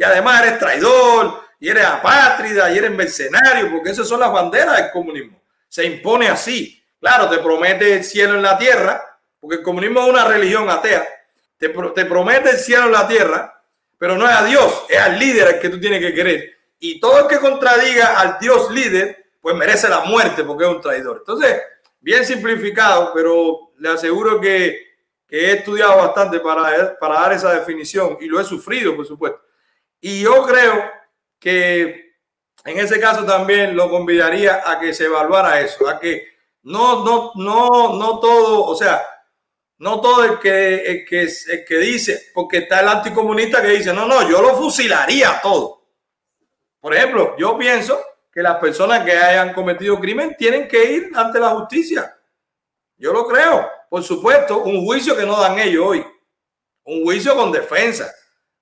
Y además eres traidor, y eres apátrida, y eres mercenario, porque esas son las banderas del comunismo. Se impone así. Claro, te promete el cielo en la tierra, porque el comunismo es una religión atea. Te, te promete el cielo en la tierra, pero no es a Dios, es al líder al que tú tienes que querer. Y todo el que contradiga al Dios líder, pues merece la muerte porque es un traidor. Entonces, bien simplificado, pero le aseguro que, he estudiado bastante para, para dar esa definición y lo he sufrido, por supuesto. Y yo creo que en ese caso también lo convidaría a que se evaluara eso, a que no, no, no, no todo, o sea, no todo el que, el que, el que dice, porque está el anticomunista que dice, no, no, yo lo fusilaría todo. Por ejemplo, yo pienso que las personas que hayan cometido crimen tienen que ir ante la justicia. Yo lo creo. Por supuesto, un juicio que no dan ellos hoy. Un juicio con defensa.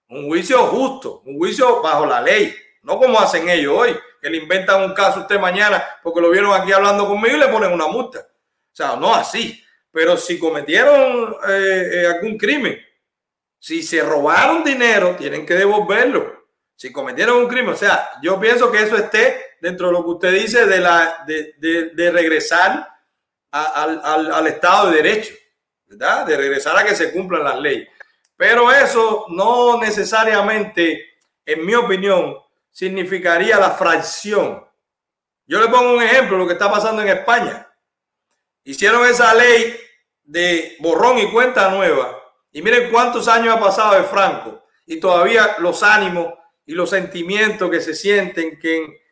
Un juicio justo. Un juicio bajo la ley. No como hacen ellos hoy, que le inventan un caso usted mañana porque lo vieron aquí hablando conmigo y le ponen una multa. O sea, no así. Pero si cometieron eh, eh, algún crimen, si se robaron dinero, tienen que devolverlo. Si cometieron un crimen, o sea, yo pienso que eso esté dentro de lo que usted dice de, la, de, regresar al, Estado de Derecho, ¿verdad? De regresar a que se cumplan las leyes. Pero eso no necesariamente, en mi opinión, significaría la fracción. Yo le pongo un ejemplo, lo que está pasando en España. Hicieron esa ley de borrón y cuenta nueva. Y miren cuántos años ha pasado de Franco. Y todavía los ánimos y los sentimientos que se sienten que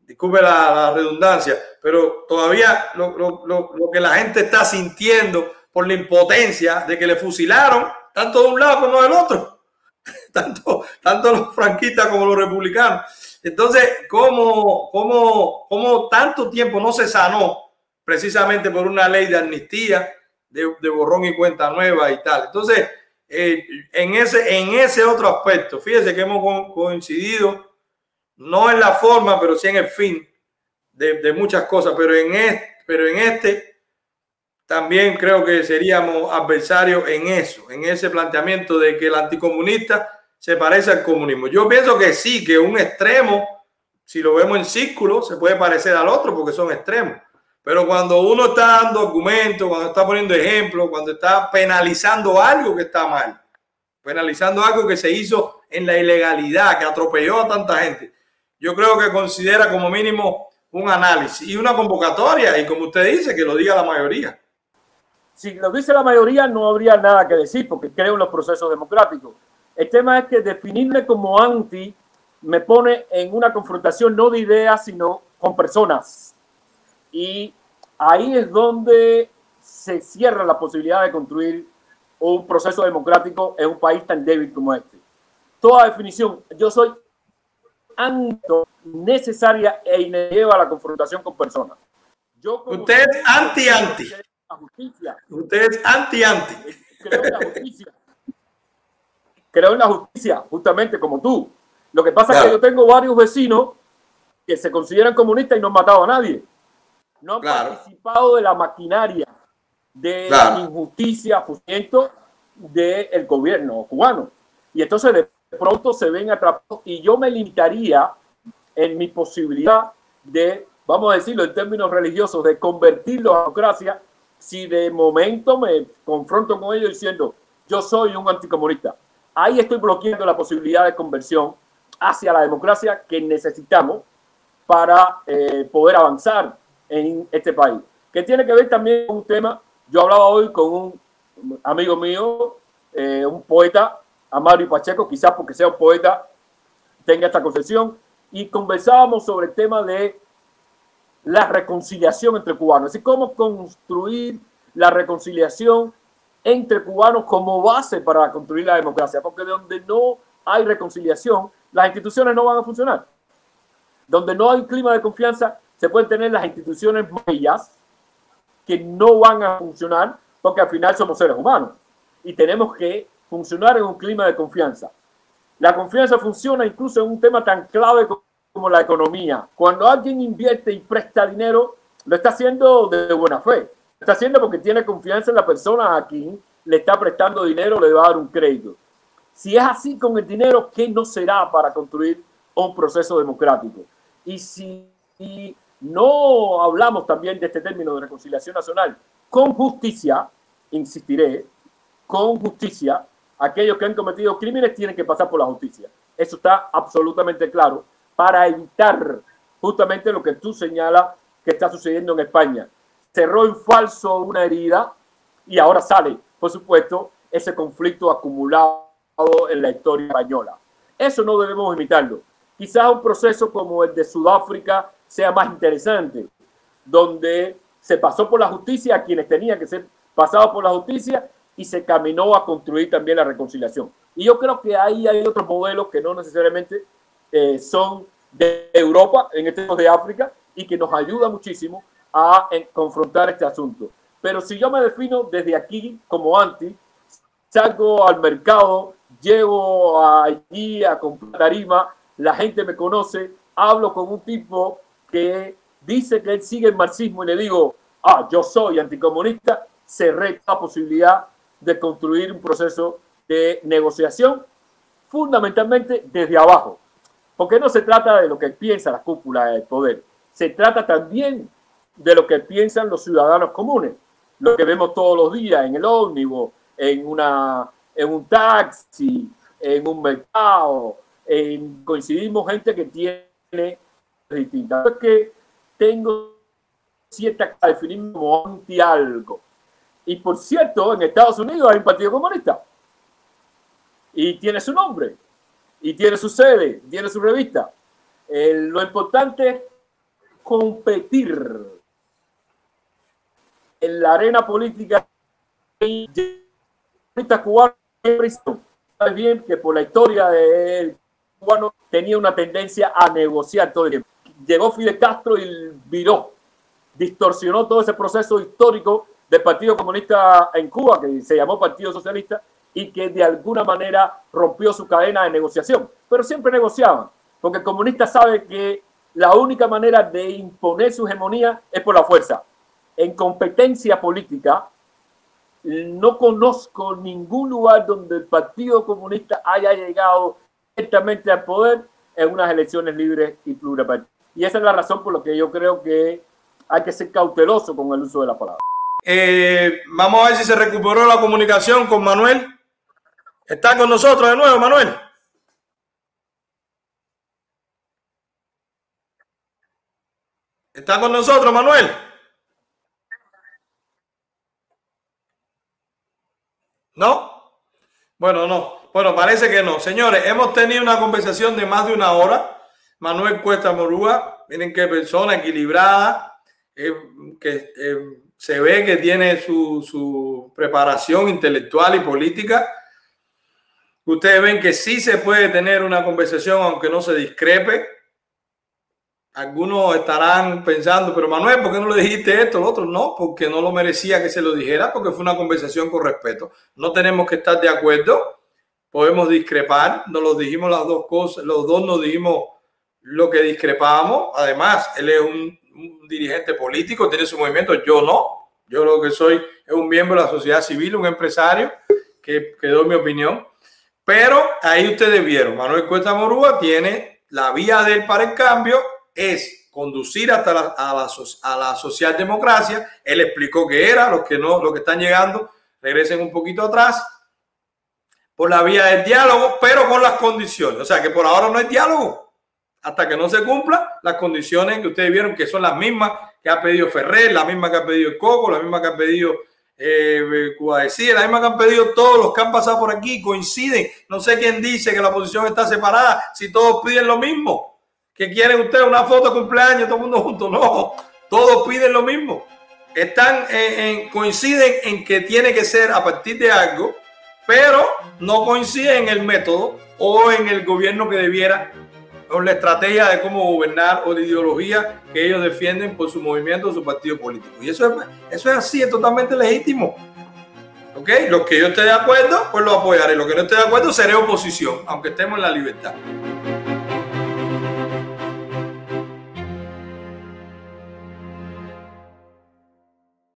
disculpe la, redundancia, pero todavía lo, que la gente está sintiendo por la impotencia de que le fusilaron, tanto de un lado como del otro, tanto, tanto los franquistas como los republicanos. Entonces, ¿cómo, cómo, cómo tanto tiempo no se sanó precisamente por una ley de amnistía, de, borrón y cuenta nueva y tal? Entonces, eh, en, ese, en ese otro aspecto, fíjese que hemos coincidido no en la forma, pero sí en el fin de, muchas cosas, pero en, este, pero en este también creo que seríamos adversarios en eso, en ese planteamiento de que el anticomunista se parece al comunismo. Yo pienso que sí, que un extremo, si lo vemos en círculo, se puede parecer al otro porque son extremos. Pero cuando uno está dando argumentos, cuando está poniendo ejemplos, cuando está penalizando algo que está mal, penalizando algo que se hizo en la ilegalidad, que atropelló a tanta gente, yo creo que considera como mínimo un análisis y una convocatoria, y como usted dice, que lo diga la mayoría.
Si lo dice la mayoría, no habría nada que decir, porque creo en los procesos democráticos. El tema es que definirme como anti me pone en una confrontación no de ideas, sino con personas. Y ahí es donde se cierra la posibilidad de construir un proceso democrático en un país tan débil como este. Toda definición, yo soy necesaria e lleva a la confrontación con personas.
Yo Usted es anti-anti. Usted es anti-anti.
Creo en la justicia. Creo en la justicia, justamente como tú. Lo que pasa es que yo tengo varios vecinos que se consideran comunistas y no han matado a nadie. No han participado de la maquinaria de la injusticia, del gobierno cubano. Y entonces de pronto se ven atrapados y yo me limitaría en mi posibilidad de, vamos a decirlo en términos religiosos, de convertir la democracia si de momento me confronto con ellos diciendo yo soy un anticomunista. Ahí estoy bloqueando la posibilidad de conversión hacia la democracia que necesitamos para eh, poder avanzar en este país. Que tiene que ver también con un tema, yo hablaba hoy con un amigo mío, eh, un poeta, Amario Pacheco, quizás porque sea un poeta, tenga esta concepción, y conversábamos sobre el tema de la reconciliación entre cubanos, decir, cómo construir la reconciliación entre cubanos como base para construir la democracia, porque de donde no hay reconciliación, las instituciones no van a funcionar. Donde no hay clima de confianza, se pueden tener las instituciones bellas que no van a funcionar porque al final somos seres humanos y tenemos que funcionar en un clima de confianza. La confianza funciona incluso en un tema tan clave como la economía. Cuando alguien invierte y presta dinero, lo está haciendo de buena fe. Lo está haciendo porque tiene confianza en la persona a quien le está prestando dinero, le va a dar un crédito. Si es así con el dinero, ¿qué no será para construir un proceso democrático? Y si no hablamos también de este término de reconciliación nacional con justicia, insistiré, con justicia, aquellos que han cometido crímenes tienen que pasar por la justicia. Eso está absolutamente claro para evitar justamente lo que tú señalas que está sucediendo en España. Cerró en falso una herida y ahora sale, por supuesto, ese conflicto acumulado en la historia española. Eso no debemos imitarlo. Quizás un proceso como el de Sudáfrica sea más interesante, donde se pasó por la justicia a quienes tenían que ser pasados por la justicia y se caminó a construir también la reconciliación. Y yo creo que ahí hay otros modelos que no necesariamente eh, son de Europa, en este caso de África, y que nos ayuda muchísimo a confrontar este asunto. Pero si yo me defino desde aquí como anti, salgo al mercado, llego allí a comprar tarima, la gente me conoce, hablo con un tipo que dice que él sigue el marxismo y le digo, ah, yo soy anticomunista, se la posibilidad de construir un proceso de negociación fundamentalmente desde abajo. Porque no se trata de lo que piensa la cúpula del poder, se trata también de lo que piensan los ciudadanos comunes, lo que vemos todos los días en el ómnibus, en, una, en un taxi, en un mercado, en, coincidimos gente que tiene distintas. Es que tengo cierta definirme como anti algo. Y por cierto, en Estados Unidos hay un partido comunista. Y tiene su nombre. Y tiene su sede. Tiene su revista. lo importante es competir en la arena política cubano sabes bien que por la historia del cubano tenía una tendencia a negociar todo el tiempo. Llegó Fidel Castro y viró, distorsionó todo ese proceso histórico del Partido Comunista en Cuba, que se llamó Partido Socialista, y que de alguna manera rompió su cadena de negociación. Pero siempre negociaban, porque el comunista sabe que la única manera de imponer su hegemonía es por la fuerza. En competencia política, no conozco ningún lugar donde el Partido Comunista haya llegado directamente al poder en unas elecciones libres y pluripartidas. Y esa es la razón por la que yo creo que hay que ser cauteloso con el uso de la palabra.
Eh, vamos a ver si se recuperó la comunicación con Manuel. ¿Está con nosotros de nuevo, Manuel? ¿Está con nosotros, Manuel? ¿No? Bueno, no. Bueno, parece que no. Señores, hemos tenido una conversación de más de una hora. Manuel Cuesta Morúa, miren qué persona equilibrada, eh, que eh, se ve que tiene su, su, preparación intelectual y política. Ustedes ven que sí se puede tener una conversación aunque no se discrepe. Algunos estarán pensando, pero Manuel, ¿por qué no le dijiste esto? Lo otro no, porque no lo merecía que se lo dijera, porque fue una conversación con respeto. No tenemos que estar de acuerdo, podemos discrepar, nos lo dijimos las dos cosas, los dos nos dijimos lo que discrepábamos. Además, él es un, dirigente político, tiene su movimiento, yo no. Yo lo que soy es un miembro de la sociedad civil, un empresario que, que doy mi opinión. Pero ahí ustedes vieron, Manuel Cuesta Morúa tiene la vía de él para el cambio, es conducir hasta la, a, la, a la socialdemocracia. Él explicó que era, los que no, los que están llegando, regresen un poquito atrás por la vía del diálogo, pero con las condiciones. O sea que por ahora no hay diálogo hasta que no se cumplan las condiciones que ustedes vieron que son las mismas que ha pedido Ferrer, la misma que ha pedido el Coco, la misma que ha pedido eh, decía, la misma que han pedido todos los que han pasado por aquí, coinciden. No sé quién dice que la oposición está separada, si todos piden lo mismo. ¿Que quieren ustedes una foto de cumpleaños, todo el mundo junto? No, todos piden lo mismo. Están en, coinciden en que tiene que ser a partir de algo, pero no coinciden en el método o en el gobierno que debiera o la estrategia de cómo gobernar o de ideología que ellos defienden por su movimiento o su partido político. Y eso es, eso es así, es totalmente legítimo. ¿Ok? Los que yo esté de acuerdo, pues lo apoyaré. Los que no esté de acuerdo, seré oposición, aunque estemos en la libertad.